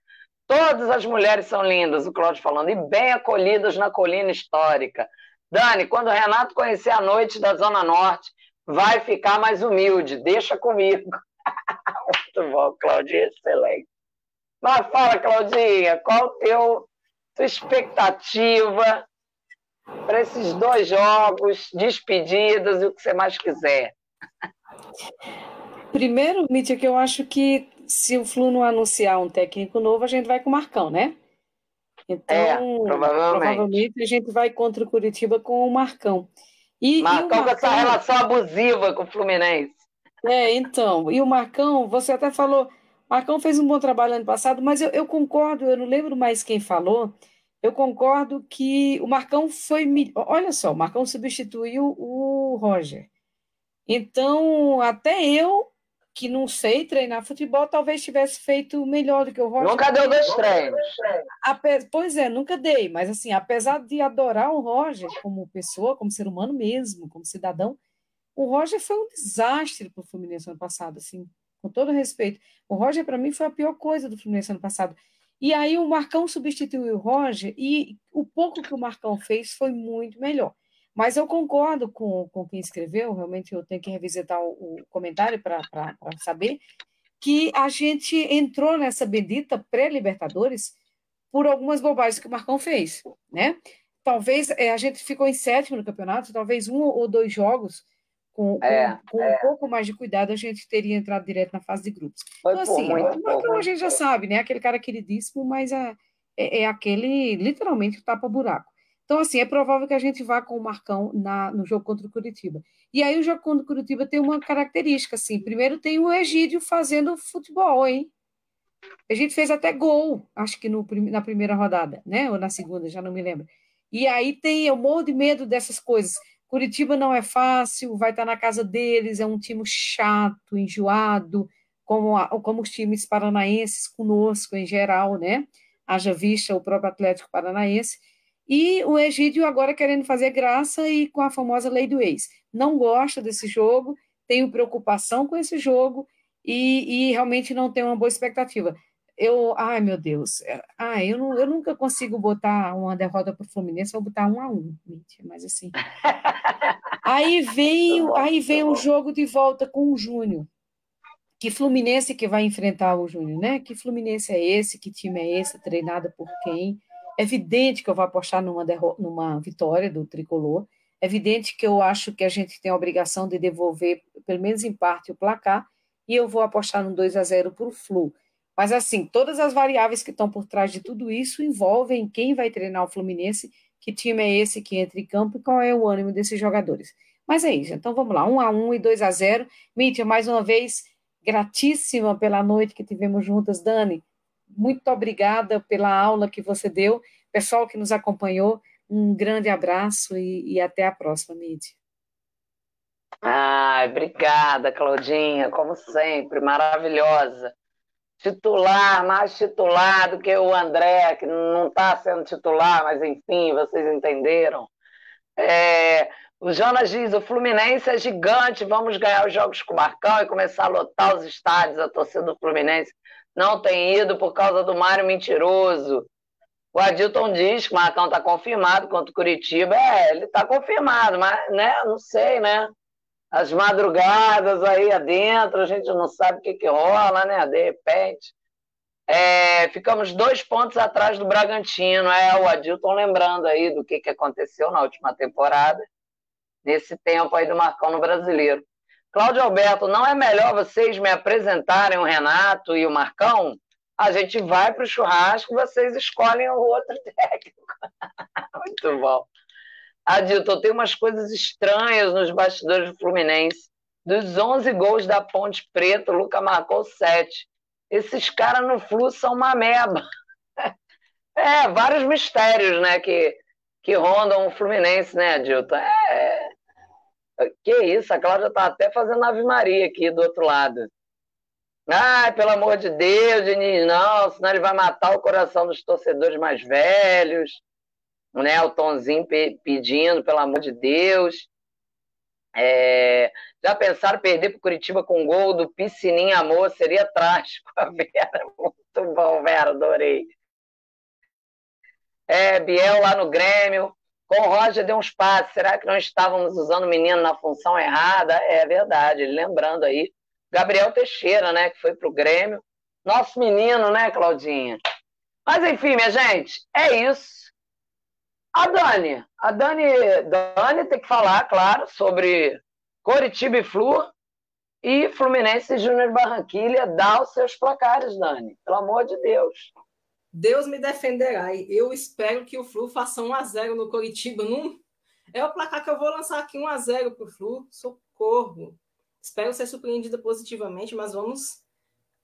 Todas as mulheres são lindas, o Cláudio falando, e bem acolhidas na colina histórica. Dani, quando o Renato conhecer a noite da Zona Norte, vai ficar mais humilde. Deixa comigo. Muito bom, Cláudio, excelente. Mas fala, Claudinha, qual o teu tua expectativa para esses dois jogos, despedidas e o que você mais quiser? Primeiro, Mítia, que eu acho que se o Flu não anunciar um técnico novo, a gente vai com o Marcão, né? Então, é, provavelmente. provavelmente. a gente vai contra o Curitiba com o Marcão. E, Marcão, e com essa relação abusiva com o Fluminense. É, então. E o Marcão, você até falou, Marcão fez um bom trabalho ano passado, mas eu, eu concordo, eu não lembro mais quem falou, eu concordo que o Marcão foi. Olha só, o Marcão substituiu o Roger. Então, até eu que não sei treinar futebol, talvez tivesse feito melhor do que o Roger. Nunca deu dois treinos. Pois é, nunca dei, mas assim, apesar de adorar o Roger como pessoa, como ser humano mesmo, como cidadão, o Roger foi um desastre para o Fluminense ano passado, assim, com todo respeito. O Roger, para mim, foi a pior coisa do Fluminense ano passado. E aí o Marcão substituiu o Roger e o pouco que o Marcão fez foi muito melhor. Mas eu concordo com, com quem escreveu, realmente eu tenho que revisitar o, o comentário para saber, que a gente entrou nessa bendita pré-Libertadores por algumas bobagens que o Marcão fez, né? Talvez é, a gente ficou em sétimo no campeonato, talvez um ou dois jogos com, é, com, com é. um pouco mais de cuidado a gente teria entrado direto na fase de grupos. Foi então, assim, o Marcão a gente já sabe, né? Aquele cara queridíssimo, mas é, é, é aquele, literalmente, tapa-buraco. Então, assim, é provável que a gente vá com o Marcão na, no jogo contra o Curitiba. E aí o jogo contra o Curitiba tem uma característica, assim. Primeiro tem o Egídio fazendo futebol, hein? A gente fez até gol, acho que no, na primeira rodada, né? Ou na segunda, já não me lembro. E aí tem, eu morro de medo dessas coisas. Curitiba não é fácil, vai estar na casa deles, é um time chato, enjoado, como, a, como os times paranaenses conosco em geral, né? Haja vista o próprio Atlético Paranaense. E o Egídio agora querendo fazer graça e com a famosa lei do ex. Não gosta desse jogo, tenho preocupação com esse jogo e, e realmente não tenho uma boa expectativa. Eu, ai meu Deus, é, ai, eu, não, eu nunca consigo botar uma derrota para o Fluminense, vou botar um a um, mas assim. aí vem, aí vem o jogo de volta com o Júnior. Que Fluminense que vai enfrentar o Júnior, né? Que Fluminense é esse? Que time é esse? Treinado por quem? É evidente que eu vou apostar numa, numa vitória do tricolor. É evidente que eu acho que a gente tem a obrigação de devolver, pelo menos em parte, o placar. E eu vou apostar no 2 a 0 para o Flu. Mas, assim, todas as variáveis que estão por trás de tudo isso envolvem quem vai treinar o Fluminense, que time é esse que entra em campo e qual é o ânimo desses jogadores. Mas é isso. Então vamos lá, 1 a 1 e 2 a 0 Mítia, mais uma vez, gratíssima pela noite que tivemos juntas, Dani muito obrigada pela aula que você deu. Pessoal que nos acompanhou, um grande abraço e, e até a próxima, Mídia. Ai, obrigada, Claudinha, como sempre, maravilhosa. Titular, mais titular do que o André, que não está sendo titular, mas enfim, vocês entenderam. É, o Jonas diz: o Fluminense é gigante, vamos ganhar os jogos com o Marcão e começar a lotar os estádios, a torcida do Fluminense não tem ido por causa do Mário mentiroso. O Adilton diz que o Marcão está confirmado contra o Curitiba. É, ele está confirmado, mas né, não sei, né? As madrugadas aí adentro, a gente não sabe o que, que rola, né? De repente. É, ficamos dois pontos atrás do Bragantino. É, o Adilton lembrando aí do que, que aconteceu na última temporada, nesse tempo aí do Marcão no Brasileiro. Cláudio Alberto, não é melhor vocês me apresentarem o Renato e o Marcão? A gente vai para o churrasco, vocês escolhem o outro técnico. Muito bom. Adilton, tem umas coisas estranhas nos bastidores do Fluminense. Dos 11 gols da Ponte Preta, o Luca marcou 7. Esses caras no Flu são uma meba. É, vários mistérios, né, que, que rondam o Fluminense, né, Adilton? É, que isso, a Cláudia tá até fazendo Ave Maria aqui do outro lado. Ai, pelo amor de Deus, Diniz, não, senão ele vai matar o coração dos torcedores mais velhos. Né? O Tonzinho pe pedindo, pelo amor de Deus. É... Já pensaram perder para Curitiba com gol do Piscininha Amor? Seria trágico. A Vera, muito bom, Vera, adorei. É, Biel lá no Grêmio. Com o Roger deu uns passos. Será que não estávamos usando o menino na função errada? É verdade, lembrando aí. Gabriel Teixeira, né, que foi para o Grêmio, Nosso menino, né, Claudinha? Mas enfim, minha gente, é isso. A Dani, a Dani, Dani tem que falar, claro, sobre Coritiba e Flu e Fluminense Júnior Barranquilha. Dá os seus placares, Dani, pelo amor de Deus. Deus me defenderá. Eu espero que o Flu faça 1 a 0 no Coritiba. Num... É o placar que eu vou lançar aqui 1 a 0 para o Flu. Socorro. Espero ser surpreendida positivamente, mas vamos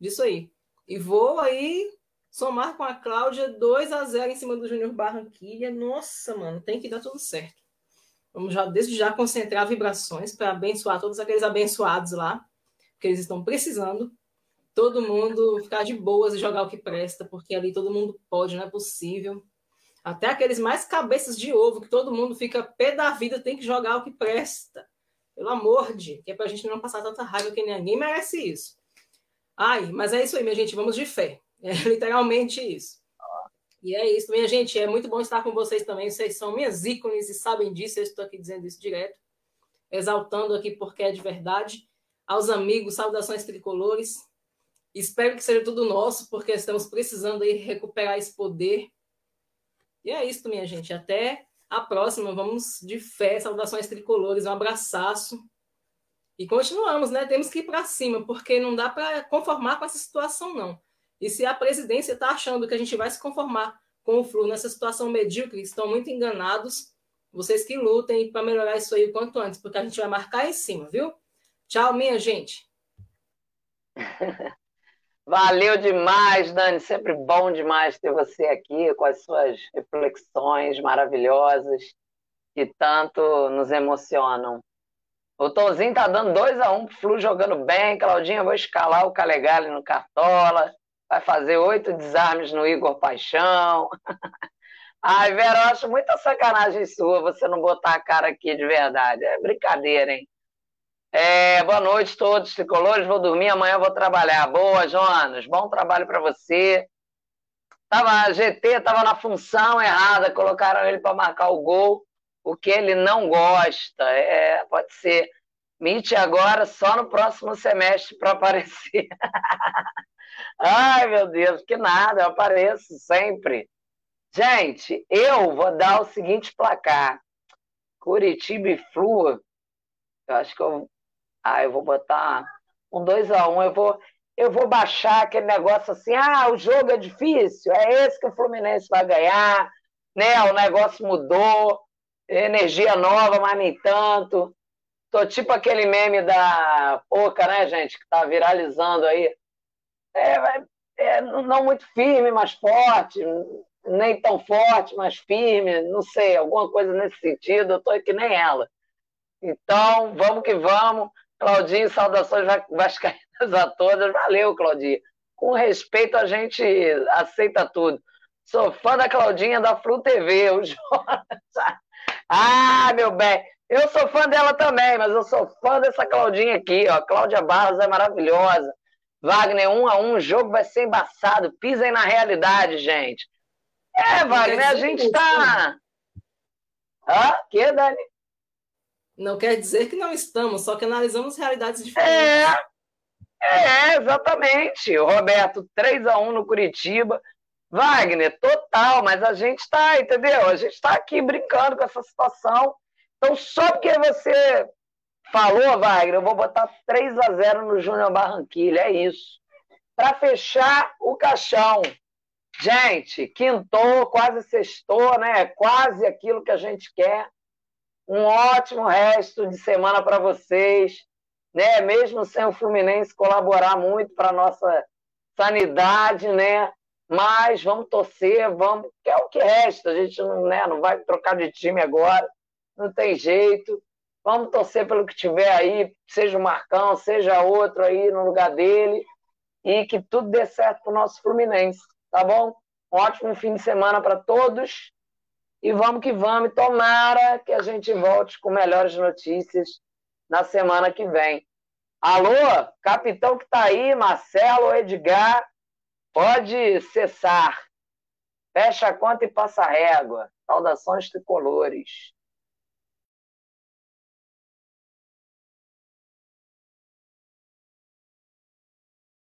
disso aí. E vou aí somar com a Cláudia 2 a 0 em cima do Júnior Barranquilha. Nossa, mano, tem que dar tudo certo. Vamos já desde já concentrar vibrações para abençoar todos aqueles abençoados lá, que eles estão precisando. Todo mundo ficar de boas e jogar o que presta, porque ali todo mundo pode, não é possível. Até aqueles mais cabeças de ovo, que todo mundo fica pé da vida, tem que jogar o que presta. Pelo amor de, que é pra gente não passar tanta raiva que ninguém merece isso. Ai, mas é isso aí, minha gente, vamos de fé. É literalmente isso. E é isso, minha gente. É muito bom estar com vocês também. Vocês são minhas ícones e sabem disso. Eu estou aqui dizendo isso direto, exaltando aqui porque é de verdade. Aos amigos, saudações tricolores. Espero que seja tudo nosso, porque estamos precisando aí recuperar esse poder. E é isso, minha gente. Até a próxima. Vamos de fé, saudações tricolores. Um abraço. E continuamos, né? Temos que ir para cima, porque não dá para conformar com essa situação, não. E se a presidência está achando que a gente vai se conformar com o Flu nessa situação medíocre, estão muito enganados. Vocês que lutem para melhorar isso aí o quanto antes, porque a gente vai marcar em cima, viu? Tchau, minha gente. Valeu demais, Dani. Sempre bom demais ter você aqui com as suas reflexões maravilhosas que tanto nos emocionam. O Tozinho tá dando 2 a 1 um, Flu jogando bem. Claudinha, vou escalar o Calegari no Cartola. Vai fazer oito desarmes no Igor Paixão. Ai, Vera, eu acho muita sacanagem sua você não botar a cara aqui de verdade. É brincadeira, hein? É, boa noite todos, tricolores. Vou dormir, amanhã vou trabalhar. Boa, Jonas. Bom trabalho para você. Tava, GT estava na função errada, colocaram ele para marcar o gol o que ele não gosta. É, pode ser. Mitch agora só no próximo semestre para aparecer. Ai, meu Deus, que nada, eu apareço sempre. Gente, eu vou dar o seguinte placar. Curitiba e Flua. Eu acho que eu. Ah, eu vou botar um 2 a 1 um. Eu vou, eu vou baixar aquele negócio assim, ah, o jogo é difícil, é esse que o Fluminense vai ganhar, né? O negócio mudou energia nova, mas nem tanto. Tô tipo aquele meme da Poca, né, gente, que tá viralizando aí. É, é, não muito firme, mas forte, nem tão forte, mas firme, não sei, alguma coisa nesse sentido. Eu tô que nem ela. Então, vamos que vamos. Claudinho, saudações vascaínas a todas. Valeu, Claudinho. Com respeito, a gente aceita tudo. Sou fã da Claudinha da Flu TV, o Jonas. Ah, meu bem, eu sou fã dela também, mas eu sou fã dessa Claudinha aqui, ó. Cláudia Barros é maravilhosa. Wagner, um a um, o jogo vai ser embaçado. Pisem na realidade, gente. É, Wagner, a gente tá. Hã? Que, Dani? Não quer dizer que não estamos, só que analisamos realidades diferentes. É, é exatamente. O Roberto, 3 a 1 no Curitiba. Wagner, total, mas a gente está, entendeu? A gente está aqui brincando com essa situação. Então, só porque você falou, Wagner, eu vou botar 3 a 0 no Júnior Barranquilha, é isso. Para fechar o caixão. Gente, quintou, quase sextou, né? Quase aquilo que a gente quer. Um ótimo resto de semana para vocês, né? Mesmo sem o Fluminense colaborar muito para nossa sanidade, né? mas vamos torcer, vamos, que é o que resta, a gente não, né, não vai trocar de time agora, não tem jeito, vamos torcer pelo que tiver aí, seja o Marcão, seja outro aí no lugar dele, e que tudo dê certo para o nosso Fluminense, tá bom? Um ótimo fim de semana para todos, e vamos que vamos, tomara que a gente volte com melhores notícias na semana que vem. Alô, capitão que está aí, Marcelo, Edgar, Pode cessar. Fecha a conta e passa a régua. Saudações tricolores.